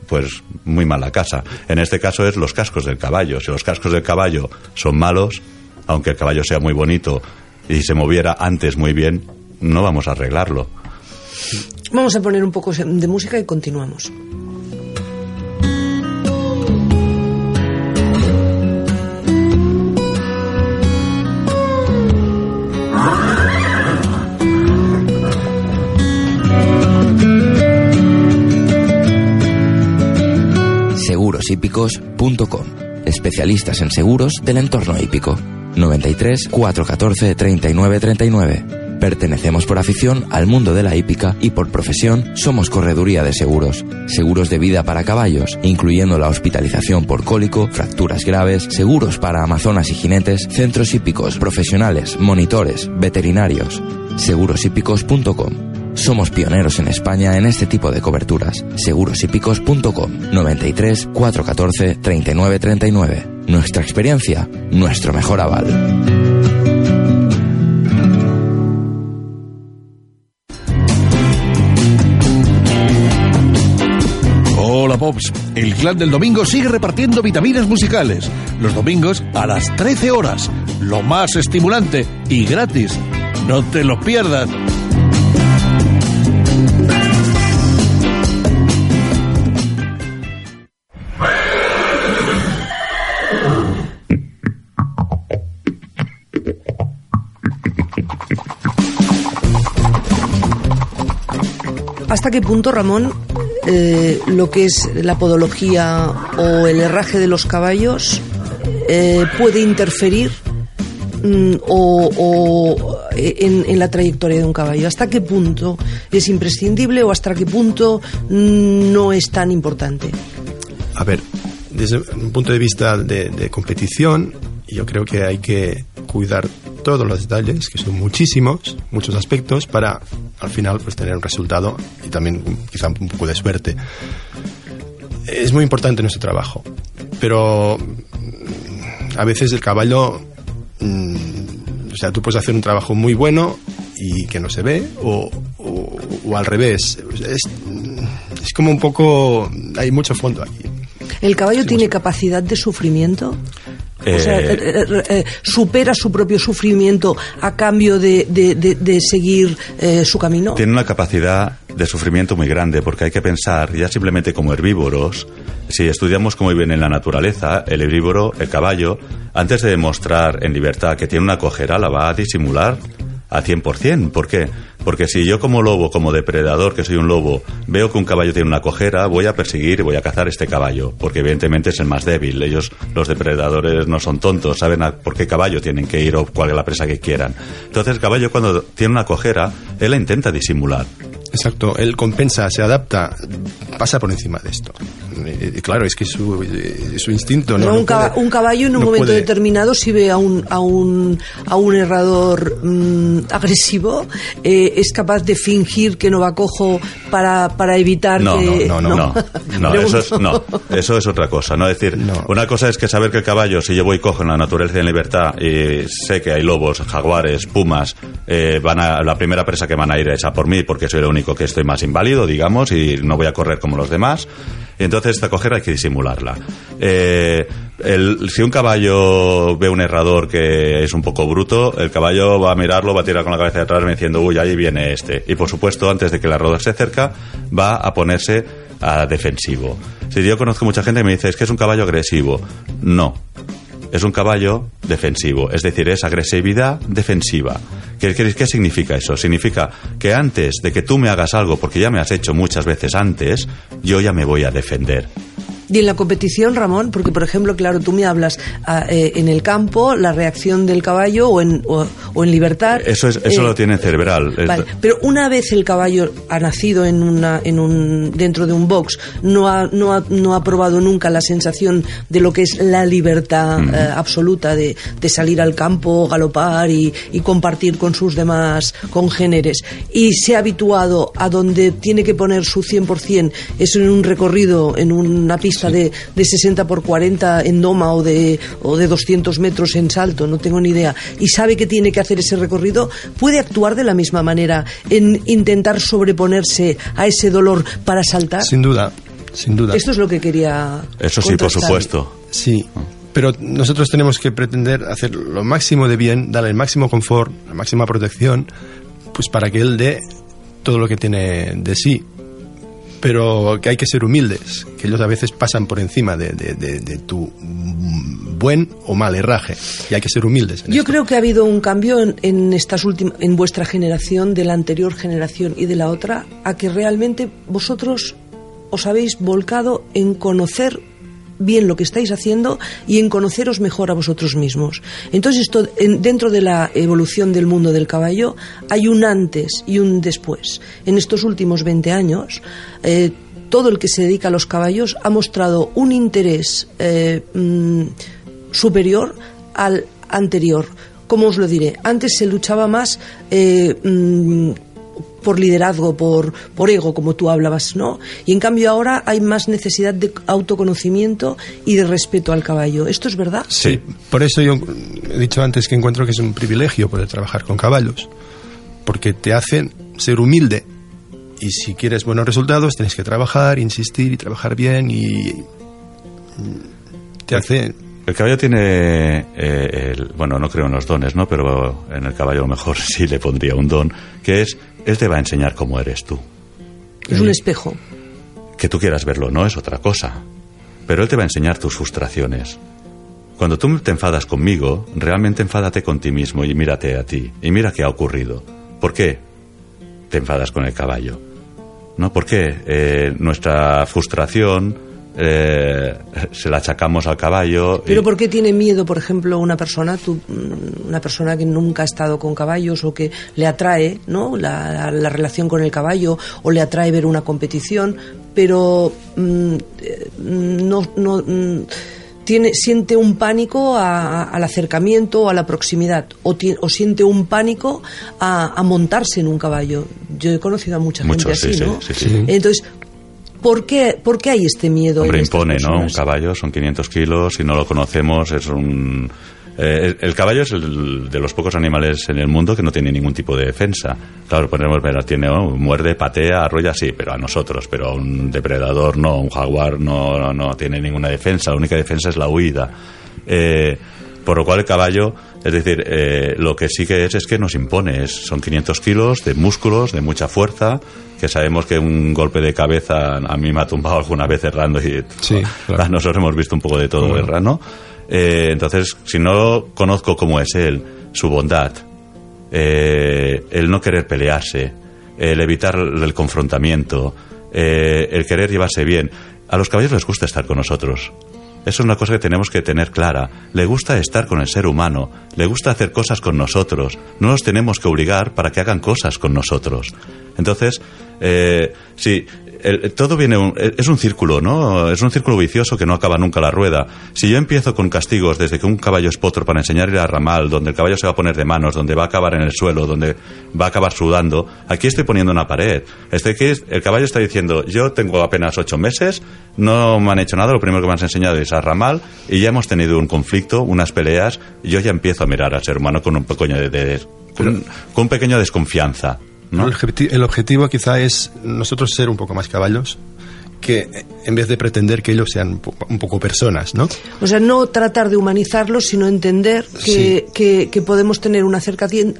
pues muy mala casa. En este caso es los cascos del caballo. Si los cascos del caballo son malos, aunque el caballo sea muy bonito y se moviera antes muy bien, no vamos a arreglarlo. Vamos a poner un poco de música y continuamos. Seguroshípicos.com Especialistas en seguros del entorno hípico. 93 414 39 39. Pertenecemos por afición al mundo de la hípica y por profesión somos correduría de seguros. Seguros de vida para caballos, incluyendo la hospitalización por cólico, fracturas graves, seguros para amazonas y jinetes, centros hípicos, profesionales, monitores, veterinarios. Seguroshípicos.com somos pioneros en España en este tipo de coberturas. Segurosípicos.com 93 414 39 39. Nuestra experiencia, nuestro mejor aval. Pops, el clan del domingo sigue repartiendo vitaminas musicales. Los domingos a las 13 horas. Lo más estimulante y gratis. No te lo pierdas. ¿Hasta qué punto, Ramón, eh, lo que es la podología o el herraje de los caballos eh, puede interferir mm, o, en, la trayectoria de un caballo? ¿Hasta qué punto es imprescindible o hasta qué punto mm, no es tan importante? A ver, desde un punto de vista de competición, yo creo que hay que cuidar todos los detalles, que son muchísimos, muchos aspectos, para al final pues tener un resultado y también quizá un poco de suerte. Es muy importante nuestro trabajo, pero mm, a veces el caballo, mm, o sea, tú puedes hacer un trabajo muy bueno y que no se ve, o, o, o al revés. Es, es como un poco, hay mucho fondo aquí. ¿El caballo tiene capacidad de sufrimiento? O sea, Eh, eh, eh, supera su propio sufrimiento a cambio de, de- de- de seguir su camino. Tiene una capacidad de sufrimiento muy grande, porque hay que pensar, ya simplemente como herbívoros, si estudiamos cómo viven en la naturaleza, el herbívoro, el caballo, antes de demostrar en libertad que tiene una cojera, la va a disimular a 100%. ¿Por qué? Porque si yo como lobo, como depredador, que soy un lobo, veo que un caballo tiene una cojera, voy a perseguir y voy a cazar este caballo, porque evidentemente es el más débil. Ellos, los depredadores, no son tontos, saben a por qué caballo tienen que ir o cuál es la presa que quieran. Entonces el caballo cuando tiene una cojera, él la intenta disimular. Exacto, él compensa, se adapta, pasa por encima de esto. Y, claro, es que su, eh, su instinto no. Un, no caba- puede- un caballo en un no momento puede- determinado, si ve a un, a un, a un herrador mm, agresivo, eh, es capaz de fingir que no va cojo para, para evitar No, que. no, no, no, no, eso es, no, eso es otra cosa. No es decir, No. una cosa es que saber que el caballo, si yo voy y cojo en la naturaleza y en libertad y sé que hay lobos, jaguares, pumas, eh, van a la primera presa que van a ir es a por mí porque soy el único que estoy más inválido, digamos, y no voy a correr como los demás. Y entonces esta cojera hay que disimularla. Eh, el- si un caballo ve un herrador que es un poco bruto, el caballo va a mirarlo, va a tirar con la cabeza de atrás diciendo, uy, ahí viene este. Y por supuesto, antes de que el herrador se acerca, va a ponerse a defensivo. Si yo conozco mucha gente que me dice, es que es un caballo agresivo. No. Es un caballo defensivo, es decir, es agresividad defensiva. ¿Qué, qué, qué significa eso? Significa que antes de que tú me hagas algo, porque ya me has hecho muchas veces antes, yo ya me voy a defender. Y en la competición, Ramón, porque por ejemplo, claro, tú me hablas ah, eh, en el campo, la reacción del caballo o en, o, o en libertad. Eso, es, eso eh, lo tiene cerebral. Vale, pero una vez el caballo ha nacido en una, en un, dentro de un box, no ha, no, ha, no ha probado nunca la sensación de lo que es la libertad Mm. eh, absoluta de, de salir al campo, galopar y, y compartir con sus demás congéneres. Y se ha habituado a donde tiene que poner su 100%, es en un recorrido, en una pista de, de 60 por 40 en doma o de, o de 200 metros en salto, no tengo ni idea, y sabe que tiene que hacer ese recorrido, puede actuar de la misma manera en intentar sobreponerse a ese dolor para saltar. Sin duda, sin duda. Esto es lo que quería. Eso sí, por supuesto. Sí, pero nosotros tenemos que pretender hacer lo máximo de bien, darle el máximo confort, la máxima protección, pues para que él dé todo lo que tiene de sí. Pero que hay que ser humildes, que ellos a veces pasan por encima de, de- de- de tu buen o mal herraje, y hay que ser humildes. en Yo esto. creo que ha habido un cambio en, en estas últimas, en vuestra generación, de la anterior generación y de la otra, a que realmente vosotros os habéis volcado en conocer bien lo que estáis haciendo y en conoceros mejor a vosotros mismos. Entonces, esto, en- dentro de la evolución del mundo del caballo, hay un antes y un después. En estos últimos 20 años, eh, todo el que se dedica a los caballos ha mostrado un interés eh, mm, superior al anterior. ¿Cómo os lo diré? Antes se luchaba más eh, mm, por liderazgo, por, por ego, como tú hablabas, ¿no? Y en cambio ahora hay más necesidad de autoconocimiento y de respeto al caballo. ¿Esto es verdad? Sí, por eso yo he dicho antes que encuentro que es un privilegio poder trabajar con caballos, porque te hacen ser humilde y si quieres buenos resultados tienes que trabajar, insistir y trabajar bien y mm, te hace El caballo tiene, eh, el- bueno, no creo en los dones, ¿no? Pero en el caballo a lo mejor sí le pondría un don, que es, él te va a enseñar cómo eres tú. Es un espejo. Que tú quieras verlo no es otra cosa. Pero él te va a enseñar tus frustraciones. Cuando tú te enfadas conmigo, realmente enfádate con ti mismo y mírate a ti. Y mira qué ha ocurrido. ¿Por qué te enfadas con el caballo? ¿No? ¿Por qué eh, nuestra frustración eh, se la achacamos al caballo? y- Pero ¿por qué tiene miedo, por ejemplo, una persona, tú, mm, una persona que nunca ha estado con caballos o que le atrae, ¿no? La, la- la relación con el caballo o le atrae ver una competición, pero mm, eh, no, no mm, tiene, siente un pánico a- a- al acercamiento o a la proximidad o, ti- o siente un pánico a, a montarse en un caballo. Yo he conocido a mucha gente así, sí, ¿no? sí, sí. Entonces, ¿por qué, ¿por qué hay este miedo? Hombre, impone, ¿no? Un caballo son 500 kilos, si no lo conocemos es un... eh, el, caballo es el de los pocos animales en el mundo que no tiene ningún tipo de defensa. Claro, podemos ver, tiene, oh, muerde, patea, arrolla, sí, pero a nosotros, pero a un depredador no, un jaguar no, no, no tiene ninguna defensa, la única defensa es la huida. Eh, por lo cual el caballo, es decir, eh, lo que sí que es es que nos impone, es- son 500 kilos de músculos, de mucha fuerza, que sabemos que un golpe de cabeza a mí me ha tumbado alguna vez errando y Sí, claro. nosotros hemos visto un poco de todo Bueno. errando. Eh, entonces, si no conozco cómo es él, su bondad, eh, eh, el no querer pelearse, el evitar el confrontamiento, eh, el querer llevarse bien. A los caballos les gusta estar con nosotros. Eso es una cosa que tenemos que tener clara. Le gusta estar con el ser humano, le gusta hacer cosas con nosotros. No los tenemos que obligar para que hagan cosas con nosotros. Entonces, eh, sí, el- todo viene un- es un círculo, ¿no? Es un círculo vicioso que no acaba nunca la rueda. Si yo empiezo con castigos desde que un caballo es potro para enseñarle a ramal, donde el caballo se va a poner de manos, donde va a acabar en el suelo, donde va a acabar sudando, aquí estoy poniendo una pared. Este que es- el caballo está diciendo, yo tengo apenas ocho meses, no me han hecho nada, lo primero que me han enseñado es a ramal y ya hemos tenido un conflicto, unas peleas, yo ya empiezo a mirar al ser humano con un pequeño de, de- con, con un pequeño desconfianza. ¿No? El, objeti- el objetivo quizá es nosotros ser un poco más caballos que en vez de pretender que ellos sean un po- un poco personas, ¿no? O sea, no tratar de humanizarlos, sino entender que, que, que podemos tener un,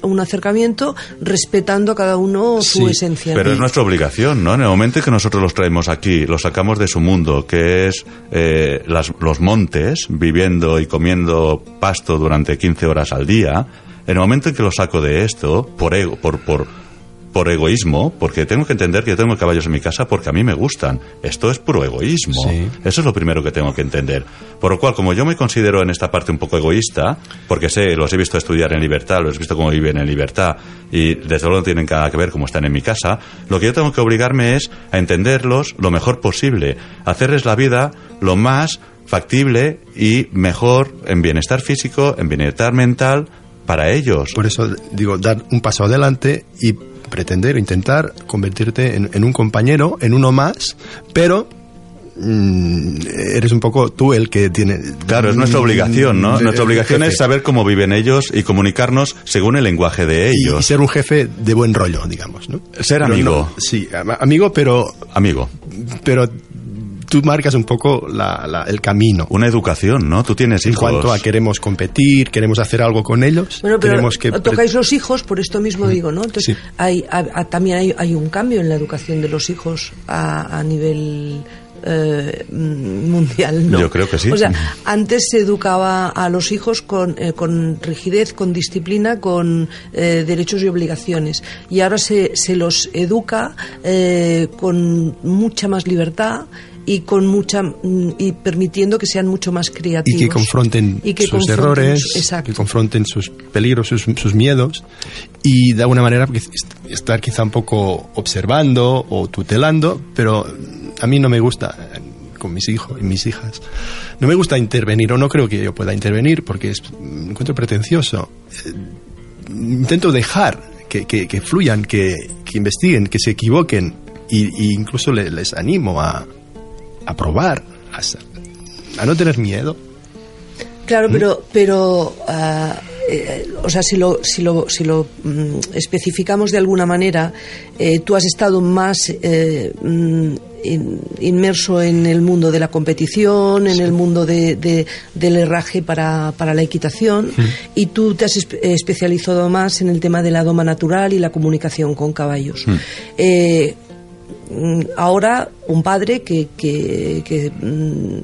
un acercamiento respetando a cada uno su Sí, esencia. Pero ¿no? es nuestra obligación, ¿no? En el momento en que nosotros los traemos aquí, los sacamos de su mundo, que es eh, las- los montes, viviendo y comiendo pasto durante 15 horas al día, en el momento en que los saco de esto, por ego, por, por, por egoísmo, porque tengo que entender que yo tengo caballos en mi casa porque a mí me gustan. Esto es puro egoísmo. Sí. Eso es lo primero que tengo que entender. Por lo cual, como yo me considero en esta parte un poco egoísta, porque sé, los he visto estudiar en libertad, los he visto cómo viven en libertad, y desde luego no tienen nada que ver cómo están en mi casa, lo que yo tengo que obligarme es a entenderlos lo mejor posible, hacerles la vida lo más factible y mejor en bienestar físico, en bienestar mental para ellos. Por eso digo, dar un paso adelante y pretender, intentar convertirte en, en un compañero, en uno más, pero mm, eres un poco tú el que tiene... Claro, es nuestra obligación, ¿no? Nuestra obligación es saber cómo viven ellos y comunicarnos según el lenguaje de ellos. Y, ser un jefe de buen rollo, digamos, ¿no? Ser amigo. no- sí, am- amigo, pero, Amigo, pero tú marcas un poco la- la- el camino. una educación, ¿no? Tú tienes En hijos. cuanto a queremos competir, queremos hacer algo con ellos, Bueno, pero tenemos que... tocáis los hijos, por esto mismo digo, ¿no? Entonces, Sí. hay, ha- ha- también hay, hay un cambio en la educación de los hijos a, a nivel eh, mm, mundial, ¿no? Yo creo que sí. O sea, antes se educaba a los hijos con, eh, con rigidez, con disciplina, con eh, derechos y obligaciones. Y ahora se, se los educa eh, con mucha más libertad y con mucha mm, y permitiendo que sean mucho más creativos y que confronten Y que sus confronten errores, exacto. que confronten sus peligros, sus, sus miedos y de alguna manera pues, est- estar quizá un poco observando o tutelando, pero a mí no me gusta eh, con mis hijos y mis hijas. No me gusta intervenir o no creo que yo pueda intervenir porque es, me encuentro pretencioso. Eh, intento dejar que, que- que fluyan, que, que investiguen, que se equivoquen y, y incluso le- les animo a, a probar, a, no tener miedo. Claro, pero, pero ah, eh, o sea, si lo, si lo, si lo mm, especificamos de alguna manera, eh, tú has estado más eh, mm, in- inmerso en el mundo de la competición, en el mundo de, de- del herraje para, para la equitación, y tú te has espe- especializado más en el tema de la doma natural y la comunicación con caballos. Mm, ahora un padre que, que, que, mm,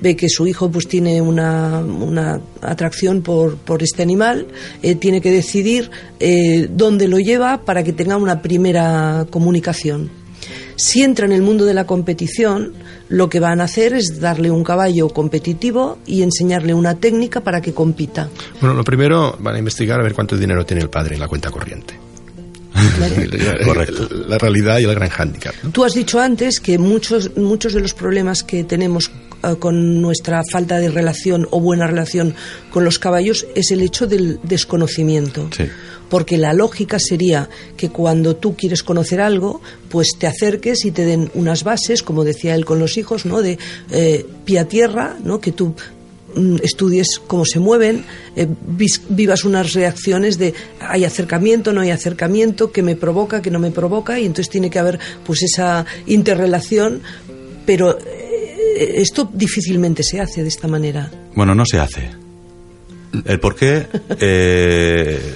ve que su hijo pues tiene una, una atracción por, por este animal eh, tiene que decidir eh, dónde lo lleva para que tenga una primera comunicación si entra en el mundo de la competición lo que van a hacer es darle un caballo competitivo y enseñarle una técnica para que compita Bueno, lo primero van a investigar a ver cuánto dinero tiene el padre en la cuenta corriente. Correcto. La realidad y el gran hándicap. ¿no? Tú has dicho antes que muchos, muchos de los problemas que tenemos eh, con nuestra falta de relación o buena relación con los caballos es el hecho del desconocimiento. Sí. Porque la lógica sería que cuando tú quieres conocer algo, pues te acerques y te den unas bases, como decía él con los hijos, ¿no? De eh, pie a tierra, ¿no? Que tú estudies cómo se mueven, eh, vivas unas reacciones de hay acercamiento, no hay acercamiento, que me provoca, que no me provoca, y entonces tiene que haber pues esa interrelación, pero eh, esto difícilmente se hace de esta manera. Bueno, no se hace. ¿El por qué? Eh,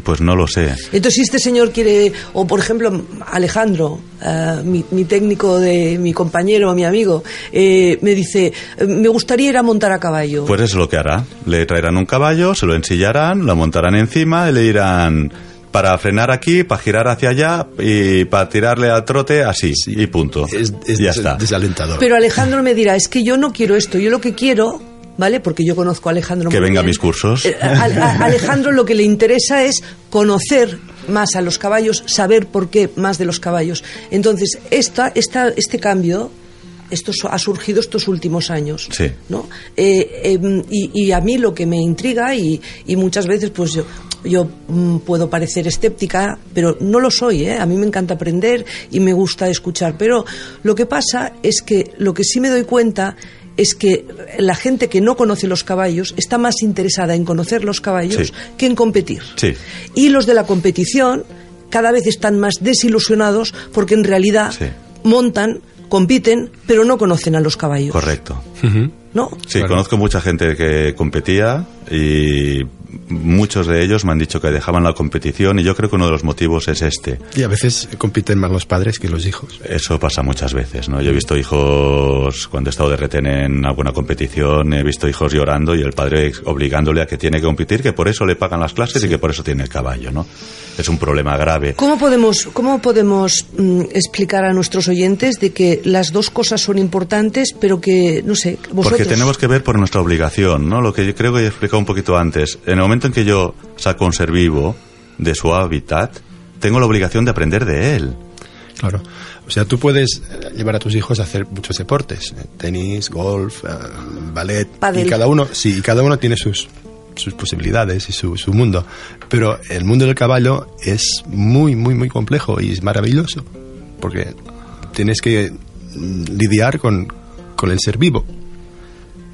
pues no lo sé. Entonces, si este señor quiere, o por ejemplo, Alejandro, eh, mi, mi técnico, de mi compañero, mi amigo, eh, me dice, me gustaría ir a montar a caballo. Pues eso es lo que hará. Le traerán un caballo, se lo ensillarán, lo montarán encima y le dirán, para frenar aquí, para girar hacia allá y para tirarle al trote así y punto. Es, es ya des- está. desalentador. Pero Alejandro me dirá, es que yo no quiero esto, yo lo que quiero, ¿vale? Porque yo conozco a Alejandro Que venga a mis cursos. Eh, a- a- Alejandro lo que le interesa es conocer más a los caballos, saber por qué más de los caballos. Entonces, esta, esta, este cambio, esto ha surgido estos últimos años. Sí. ¿no? Eh, eh, y, y a mí lo que me intriga, y, y muchas veces pues yo, yo mm, puedo parecer escéptica, pero no lo soy, ¿eh? a mí me encanta aprender y me gusta escuchar, pero lo que pasa es que lo que sí me doy cuenta es que la gente que no conoce los caballos está más interesada en conocer los caballos Sí. que en competir. Sí. Y los de la competición cada vez están más desilusionados porque en realidad Sí. montan, compiten, pero no conocen a los caballos. Correcto. ¿No? Sí, conozco mucha gente que competía y muchos de ellos me han dicho que dejaban la competición y yo creo que uno de los motivos es este. Y a veces compiten más los padres que los hijos. Eso pasa muchas veces, ¿no? Yo he visto hijos, cuando he estado de retén en alguna competición, he visto hijos llorando y el padre obligándole a que tiene que competir, que por eso le pagan las clases y que por eso tiene el caballo, ¿no? Es un problema grave. ¿Cómo podemos, cómo podemos mm, explicar a nuestros oyentes de que las dos cosas son importantes, pero que, no sé, vosotros... Porque tenemos que ver por nuestra obligación, ¿no? Lo que yo creo que he explicado un poquito antes. En el momento en que yo saco un ser vivo de su hábitat, tengo la obligación de aprender de él. Claro. O sea, tú puedes eh, llevar a tus hijos a hacer muchos deportes, eh, tenis, golf, eh, ballet, y cada uno, sí, y cada uno tiene sus sus posibilidades y su, su mundo. Pero el mundo del caballo es muy, muy, muy complejo y es maravilloso. Porque tienes que mm, lidiar con, con el ser vivo.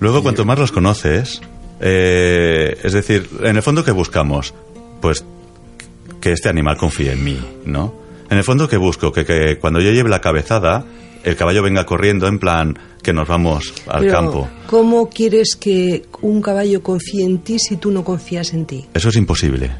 Luego, cuanto más los conoces, eh, es decir, en el fondo, ¿qué buscamos? Pues que este animal confíe en mí, ¿no? En el fondo, ¿qué busco? Que, que cuando yo lleve la cabezada, el caballo venga corriendo en plan que nos vamos al Pero, campo. ¿Cómo quieres que un caballo confíe en ti si tú no confías en ti? Eso es imposible.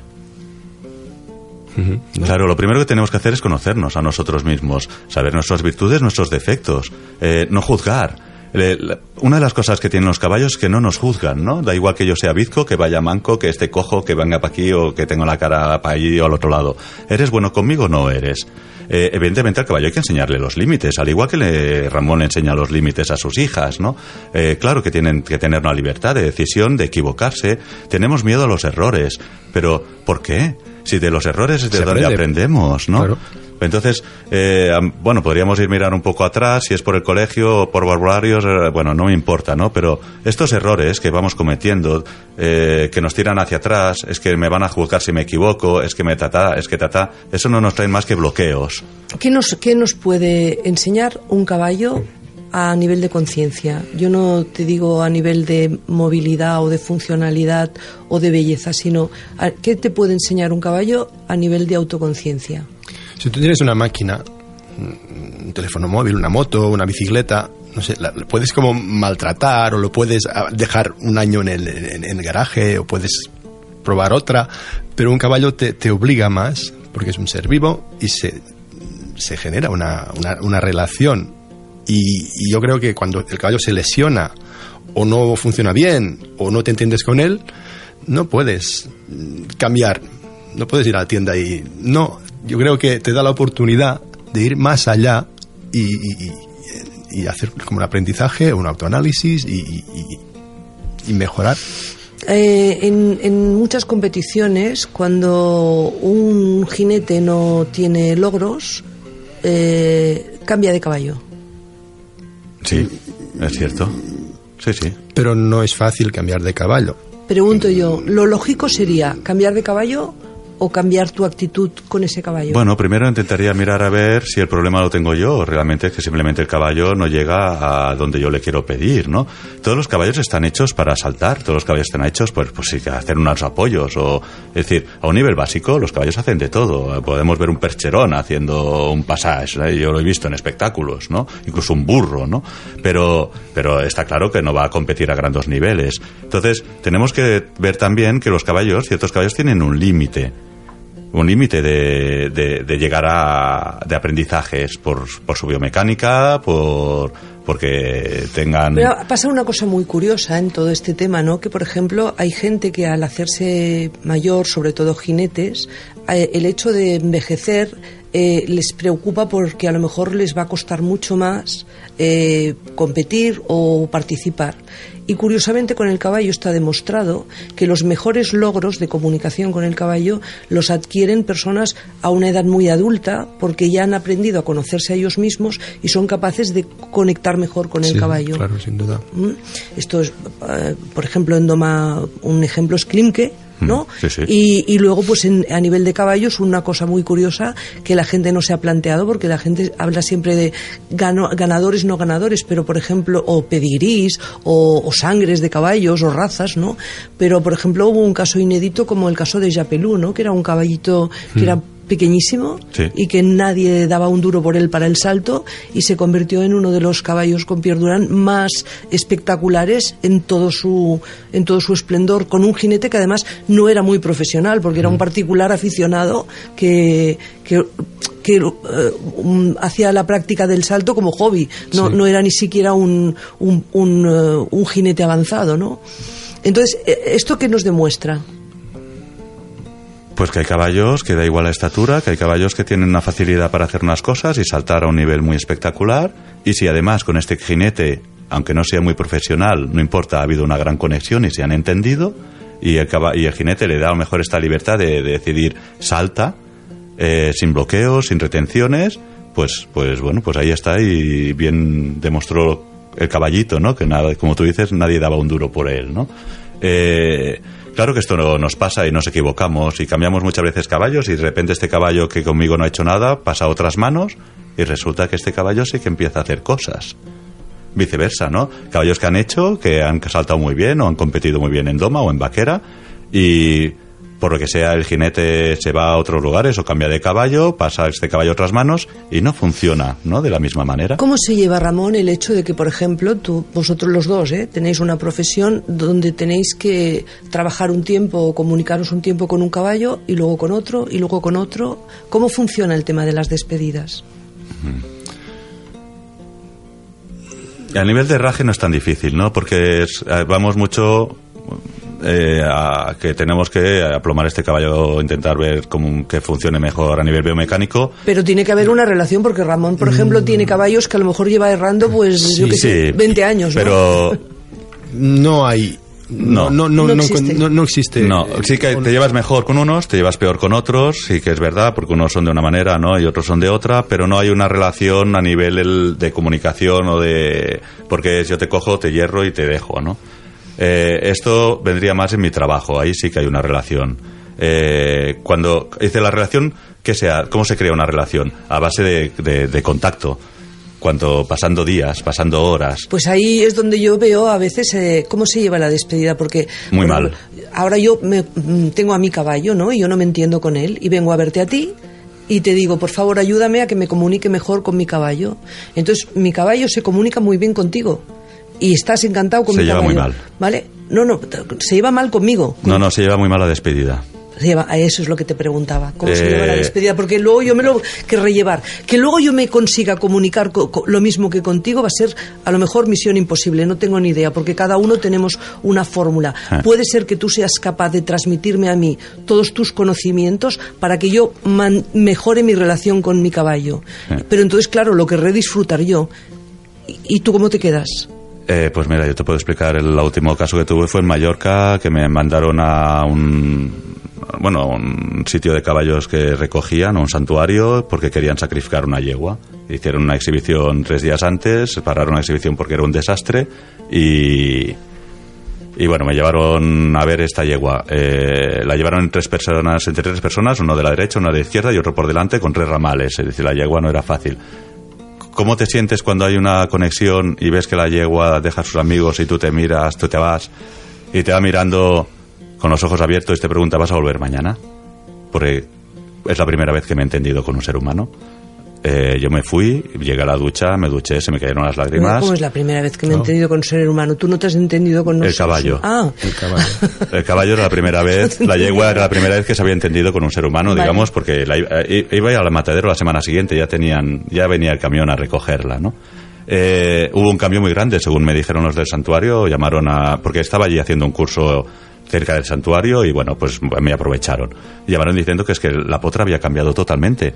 Claro, lo primero que tenemos que hacer es conocernos a nosotros mismos, saber nuestras virtudes, nuestros defectos, eh, no juzgar. Una de las cosas que tienen los caballos es que no nos juzgan, ¿no? Da igual que yo sea bizco, que vaya manco, que esté cojo, que venga para aquí o que tenga la cara para allí o al otro lado. ¿Eres bueno conmigo o no eres? Eh, evidentemente al caballo hay que enseñarle los límites, al igual que le- Ramón enseña los límites a sus hijas, ¿no? Eh, claro que tienen que tener una libertad de decisión, de equivocarse. Tenemos miedo a los errores, pero ¿por qué? Si de los errores es de Se donde aprende. aprendemos, ¿no? Claro. Entonces, eh, bueno, podríamos ir mirar un poco atrás, si es por el colegio o por barbarios, eh, bueno, no me importa, ¿no? Pero estos errores que vamos cometiendo, eh, que nos tiran hacia atrás, es que me van a juzgar si me equivoco, es que me tata, es que tata, eso no nos trae más que bloqueos. ¿Qué nos, qué nos puede enseñar un caballo a nivel de conciencia? Yo no te digo a nivel de movilidad o de funcionalidad o de belleza, sino ¿qué te puede enseñar un caballo a nivel de autoconciencia? Si tú tienes una máquina, un teléfono móvil, una moto, una bicicleta, no sé, la, puedes como maltratar o lo puedes ah, dejar un año en el, en- el garaje o puedes probar otra, pero un caballo te, te obliga más porque es un ser vivo y se, se genera una, una, relación. Y, y yo creo que cuando el caballo se lesiona o no funciona bien o no te entiendes con él, no puedes mm, cambiar, no puedes ir a la tienda y no, yo creo que te da la oportunidad de ir más allá y, y- y- y hacer como un aprendizaje, un autoanálisis y, y- y- y mejorar. Eh, en, en muchas competiciones, cuando un jinete no tiene logros, eh, cambia de caballo. Sí, es cierto. Sí, sí. Pero no es fácil cambiar de caballo. Pregunto yo, ¿lo lógico sería cambiar de caballo o cambiar tu actitud con ese caballo? Bueno, primero intentaría mirar a ver si el problema lo tengo yo realmente es que simplemente el caballo no llega a donde yo le quiero pedir, ¿no? Todos los caballos están hechos para saltar, todos los caballos están hechos pues, pues sí, hacer unos apoyos o... Es decir, a un nivel básico los caballos hacen de todo. Podemos ver un percherón haciendo un passage, ¿eh? yo lo he visto en espectáculos, ¿no? Incluso un burro, ¿no? Pero, pero está claro que no va a competir a grandes niveles. Entonces, tenemos que ver también que los caballos, ciertos caballos tienen un límite un límite de, de- de llegar a de aprendizajes por, por su biomecánica, por porque tengan Pero pasa una cosa muy curiosa en todo este tema, ¿no? Que, por ejemplo, hay gente que al hacerse mayor, sobre todo jinetes, eh, el hecho de envejecer eh, les preocupa porque a lo mejor les va a costar mucho más eh, competir o participar. Y curiosamente con el caballo está demostrado que los mejores logros de comunicación con el caballo los adquieren personas a una edad muy adulta porque ya han aprendido a conocerse a ellos mismos y son capaces de conectar mejor con el Sí, caballo. Claro, sin duda. ¿Mm? Esto es, eh, por ejemplo, en Doma, un ejemplo es Klimke, ¿no? Mm, sí, sí. Y, y luego, pues en- a nivel de caballos, una cosa muy curiosa que la gente no se ha planteado, porque la gente habla siempre de gano- ganadores, no ganadores, pero por ejemplo, o pedigrís, o, o sangres de caballos, o razas, ¿no? Pero por ejemplo, hubo un caso inédito como el caso de Japelú, ¿no? Que era un caballito que era pequeñísimo Sí. y que nadie daba un duro por él para el salto y se convirtió en uno de los caballos con Pierre Durán más espectaculares en todo su en todo su esplendor con un jinete que además no era muy profesional porque era un particular aficionado que que, que, eh, um, hacía la práctica del salto como hobby no, Sí. no era ni siquiera un, un, un, eh, un jinete avanzado ¿no? entonces eh, esto que nos demuestra Pues que hay caballos que da igual la estatura, que hay caballos que tienen una facilidad para hacer unas cosas y saltar a un nivel muy espectacular. Y si además con este jinete, aunque no sea muy profesional, no importa, ha habido una gran conexión y se han entendido, y el, jinete le da a lo mejor esta libertad de, de decidir salta, eh, sin bloqueos, sin retenciones, pues, pues bueno, pues ahí está y bien demostró el caballito, ¿no? Que nada, como tú dices, nadie daba un duro por él, ¿no? Eh, claro que esto no nos pasa y nos equivocamos y cambiamos muchas veces caballos y de repente este caballo que conmigo no ha hecho nada pasa a otras manos y resulta que este caballo sí que empieza a hacer cosas. Viceversa, ¿no? Caballos que han hecho, que han saltado muy bien o han competido muy bien en doma o en vaquera y por lo que sea el jinete se va a otros lugares o cambia de caballo, pasa este caballo a otras manos y no funciona, ¿no? De la misma manera. ¿Cómo se lleva, Ramón, el hecho de que, por ejemplo, tú, vosotros los dos, ¿eh? tenéis una profesión donde tenéis que trabajar un tiempo o comunicaros un tiempo con un caballo y luego con otro y luego con otro? ¿Cómo funciona el tema de las despedidas? A nivel de raje no es tan difícil, ¿no? Porque es- eh, vamos mucho eh, a que tenemos que aplomar este caballo, intentar ver cómo que funcione mejor a nivel biomecánico. Pero tiene que haber una relación porque Ramón, por ejemplo, tiene caballos que a lo mejor lleva errando, pues, yo qué sé, Sí, 20 años. Pero No hay. No. No, no, no, No no, existe. no- no existe. no, sí que te llevas mejor con unos, te llevas peor con otros, sí que es verdad, porque unos son de una manera, ¿no? Y otros son de otra, pero no hay una relación a nivel el- de comunicación o de porque yo te cojo, te hierro y te dejo, ¿no? Eh, esto vendría más en mi trabajo, ahí sí que hay una relación. Eh, cuando dice la relación, ¿qué sea? ¿Cómo se crea una relación? A base de, de- de contacto. Cuando pasando días, pasando horas. Pues ahí es donde yo veo a veces eh, cómo se lleva la despedida, porque Muy mal. ahora yo me, mm, tengo a mi caballo, ¿no? Y yo no me entiendo con él y vengo a verte a ti y te digo, por favor, ayúdame a que me comunique mejor con mi caballo. Entonces mi caballo se comunica muy bien contigo y estás encantado con Se mi lleva caballo, muy mal. ¿vale? No, no, se lleva mal conmigo. No, no, se lleva muy mal la despedida. Eso es lo que te preguntaba. ¿Cómo se Eh, lleva la despedida? Porque luego yo me lo querré llevar. Que luego yo me consiga comunicar co- co- lo mismo que contigo va a ser a lo mejor misión imposible. No tengo ni idea, porque cada uno tenemos una fórmula. Ah. Puede ser que tú seas capaz de transmitirme a mí todos tus conocimientos para que yo man- mejore mi relación con mi caballo. Ah. Pero entonces, claro, lo querré disfrutar yo. ¿Y, y tú cómo te quedas? Eh, pues mira, yo te puedo explicar. El último caso que tuve fue en Mallorca, que me mandaron a un bueno, un sitio de caballos que recogían, un santuario, porque querían sacrificar una yegua. Hicieron una exhibición tres días antes, pararon la exhibición porque era un desastre y y bueno, me llevaron a ver esta yegua. Eh, la llevaron tres personas, entre tres personas, uno de la derecha, uno de la izquierda y otro por delante, con tres ramales. Es decir, la yegua no era fácil. ¿Cómo te sientes cuando hay una conexión y ves que la yegua deja a sus amigos y tú te miras, tú te vas y te va mirando con los ojos abiertos y te pregunta, ¿vas a volver mañana? Porque es la primera vez que me he entendido con un ser humano. Eh, yo me fui, llegué a la ducha, me duché, se me cayeron las lágrimas. ¿Cómo es la primera vez que me he No. entendido con un ser humano? ¿Tú no te has entendido con El nosotros? caballo. Ah, El caballo. El caballo era la primera vez, la yegua era la primera vez que se había entendido con un ser humano, Vale. digamos, porque la iba, eh, iba a ir al matadero la semana siguiente, ya tenían, ya venía el camión a recogerla, ¿no? Eh, hubo un cambio muy grande, según me dijeron los del santuario, llamaron a, porque estaba allí haciendo un curso cerca del santuario y bueno, pues me aprovecharon. Llamaron diciendo que es que la potra había cambiado totalmente.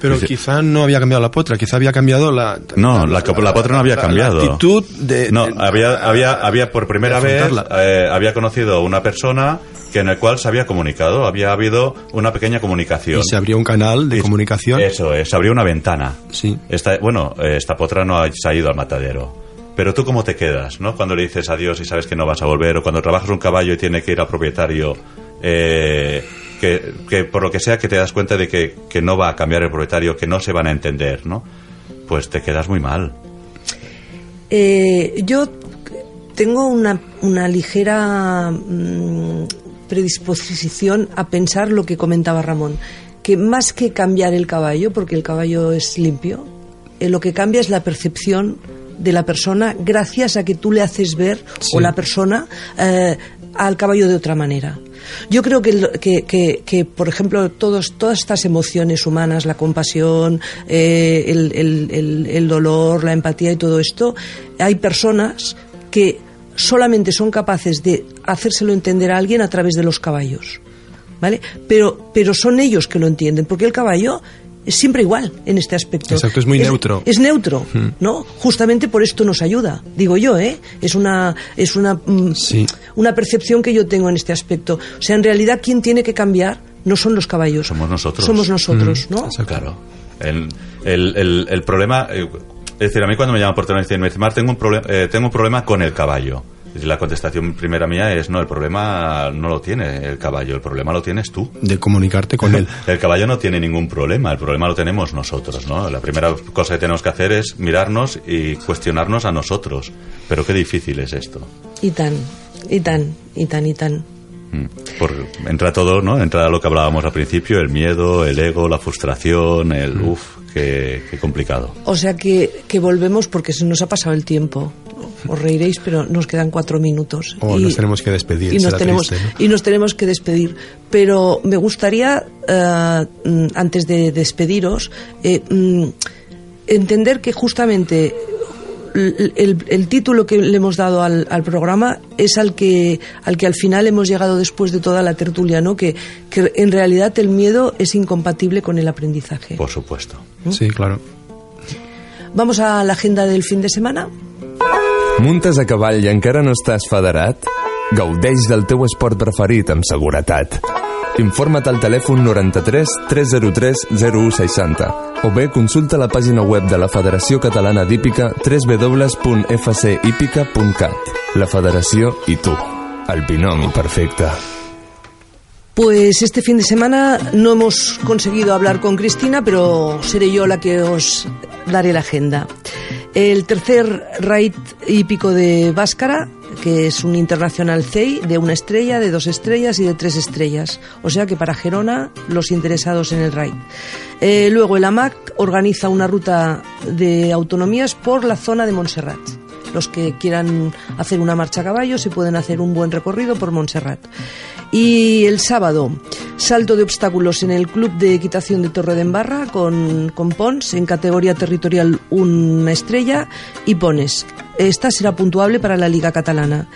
Pero Dice- quizá no había cambiado la potra, quizá había cambiado la... No, la, la potra no había cambiado. La actitud de... No, había, había, había por primera vez, eh, había conocido una persona que en el cual se había comunicado, había habido una pequeña comunicación. Y se abrió un canal de Y- comunicación. Eso es, se abrió una ventana. Sí. Esta, bueno, eh, esta potra no ha, se ha ido al matadero. Pero tú cómo te quedas, ¿no? Cuando le dices adiós y sabes que no vas a volver, o cuando trabajas un caballo y tiene que ir al propietario, eh, que, que por lo que sea que te das cuenta de que, que no va a cambiar el propietario, que no se van a entender, ¿no? Pues te quedas muy mal. Eh, yo tengo una, una ligera mm, predisposición a pensar lo que comentaba Ramón, que más que cambiar el caballo, porque el caballo es limpio, eh, lo que cambia es la percepción de la persona gracias a que tú le haces ver, o la persona, eh, al caballo de otra manera. Yo creo que, que, que- que, por ejemplo, todos, todas estas emociones humanas, la compasión, eh, el, el- el- el dolor, la empatía y todo esto, hay personas que solamente son capaces de hacérselo entender a alguien a través de los caballos. ¿Vale? Pero, pero son ellos que lo entienden, porque el caballo es siempre igual en este aspecto. Exacto, es muy neutro. Es neutro, ¿no? Justamente por esto nos ayuda, digo yo, ¿eh? Es una, es una, mm, Sí. una percepción que yo tengo en este aspecto. O sea, en realidad, quien tiene que cambiar no son los caballos. Somos nosotros. Somos nosotros, ¿no? Claro. El, el, el, el problema, eh, es decir, a mí cuando me llaman por teléfono y dicen, me dicen, Mar, tengo un, proble- eh, tengo un problema con el caballo. La contestación primera mía es, no, el problema no lo tiene el caballo, el problema lo tienes tú. de comunicarte con él. El caballo no tiene ningún problema, el problema lo tenemos nosotros, ¿no? La primera cosa que tenemos que hacer es mirarnos y cuestionarnos a nosotros. Pero qué difícil es esto. Y tan, y tan, y tan, y tan. Mm. Por, entra todo, ¿no? Entra lo que hablábamos al principio, el miedo, el ego, la frustración, el uff, qué, qué complicado. O sea que, que volvemos porque se nos ha pasado el tiempo. Os reiréis, pero nos quedan cuatro minutos. O nos tenemos que despedir, Y nos, será tenemos, triste, ¿no? y nos tenemos que despedir. Pero me gustaría, eh, mm, antes de despediros, eh, mm, entender que justamente el, el- el título que le hemos dado al, al programa es al que, al que al final hemos llegado después de toda la tertulia, ¿no? Que, que en realidad el miedo es incompatible con el aprendizaje. Por supuesto. Sí, claro. Vamos a la agenda del fin de semana. Muntes a cavall i encara no estàs federat? Gaudeix del teu esport preferit amb seguretat. Informa't al telèfon 93 303 0160 o bé consulta la pàgina web de la Federació Catalana d'Hípica www.fchípica.cat La Federació i tu. El binomi perfecte. Pues este fin de semana no hemos conseguido hablar con Cristina, pero seré yo la que os daré la agenda. El tercer raid hípico de Báscara, que es un internacional CEI de una estrella, de dos estrellas y de tres estrellas. O sea que para Gerona, los interesados en el raid. Eh, luego el AMAC organiza una ruta de autonomías por la zona de Montserrat. Los que quieran hacer una marcha a caballo se pueden hacer un buen recorrido por Montserrat. Y el sábado, salto de obstáculos en el Club de Equitación de Torre de Embarra con, con Pons en categoría territorial una estrella y Pones. Esta será puntuable para la Liga Catalana.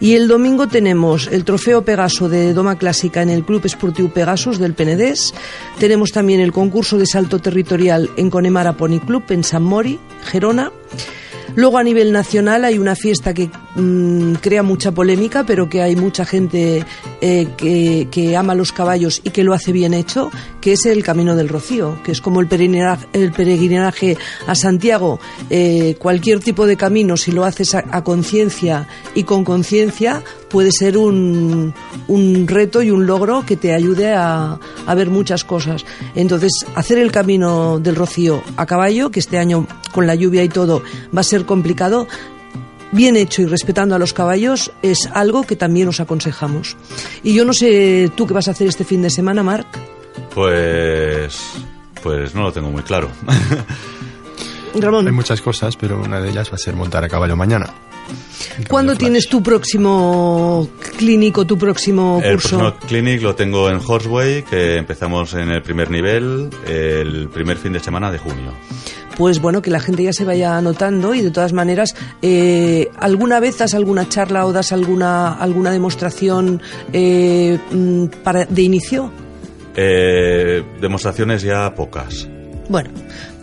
Y el domingo tenemos el Trofeo Pegaso de Doma Clásica en el Club Esportiu Pegasus del Penedés. Tenemos también el concurso de salto territorial en Connemara Pony Club en San Mori, Gerona. Luego a nivel nacional hay una fiesta que mm, crea mucha polémica, pero que hay mucha gente eh, que, ama los caballos y que lo hace bien hecho, que es el Camino del Rocío, que es como el peregrinaje, el peregrinaje a Santiago. Eh, cualquier tipo de camino, si lo haces a, conciencia y con conciencia, puede ser un, un reto y un logro que te ayude a, a ver muchas cosas. Entonces, hacer el Camino del Rocío a caballo, que este año con la lluvia y todo va a ser complicado, bien hecho y respetando a los caballos es algo que también os aconsejamos. Y yo no sé tú qué vas a hacer este fin de semana, Marc. Pues. Pues no lo tengo muy claro. Ramón, Hay muchas cosas, pero una de ellas va a ser montar a caballo mañana. ¿cuándo tienes tu próximo clínico, tu próximo El curso? próximo clinic lo tengo en Horseway, que empezamos en el primer nivel el primer fin de semana de junio. Pues bueno, que la gente ya se vaya anotando y de todas maneras, eh, ¿alguna vez das alguna charla o das alguna, alguna demostración eh, mm, para, de inicio? Eh, demostraciones ya pocas. Bueno,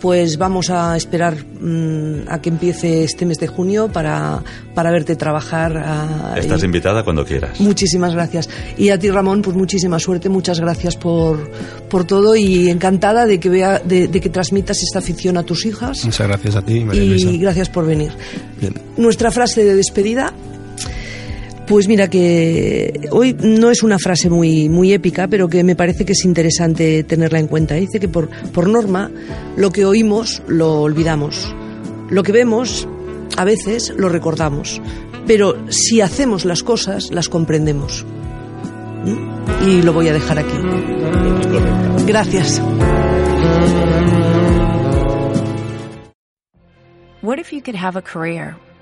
pues vamos a esperar mm, a que empiece este mes de junio para, para verte trabajar. ah, Estás y- invitada cuando quieras. Muchísimas gracias. Y a ti, Ramón, pues muchísima suerte, muchas gracias por, por todo y encantada de que, vea, de, de que transmitas esta afición a tus hijas. Muchas gracias a ti, María Y Luisa. gracias por venir. Bien. Nuestra frase de despedida. Pues mira que hoy no es una frase muy, muy épica, pero que me parece que es interesante tenerla en cuenta. Dice que por, por norma lo que oímos lo olvidamos. Lo que vemos a veces lo recordamos. Pero si hacemos las cosas, las comprendemos. ¿Mm? Y lo voy a dejar aquí. Gracias. What if you could have a career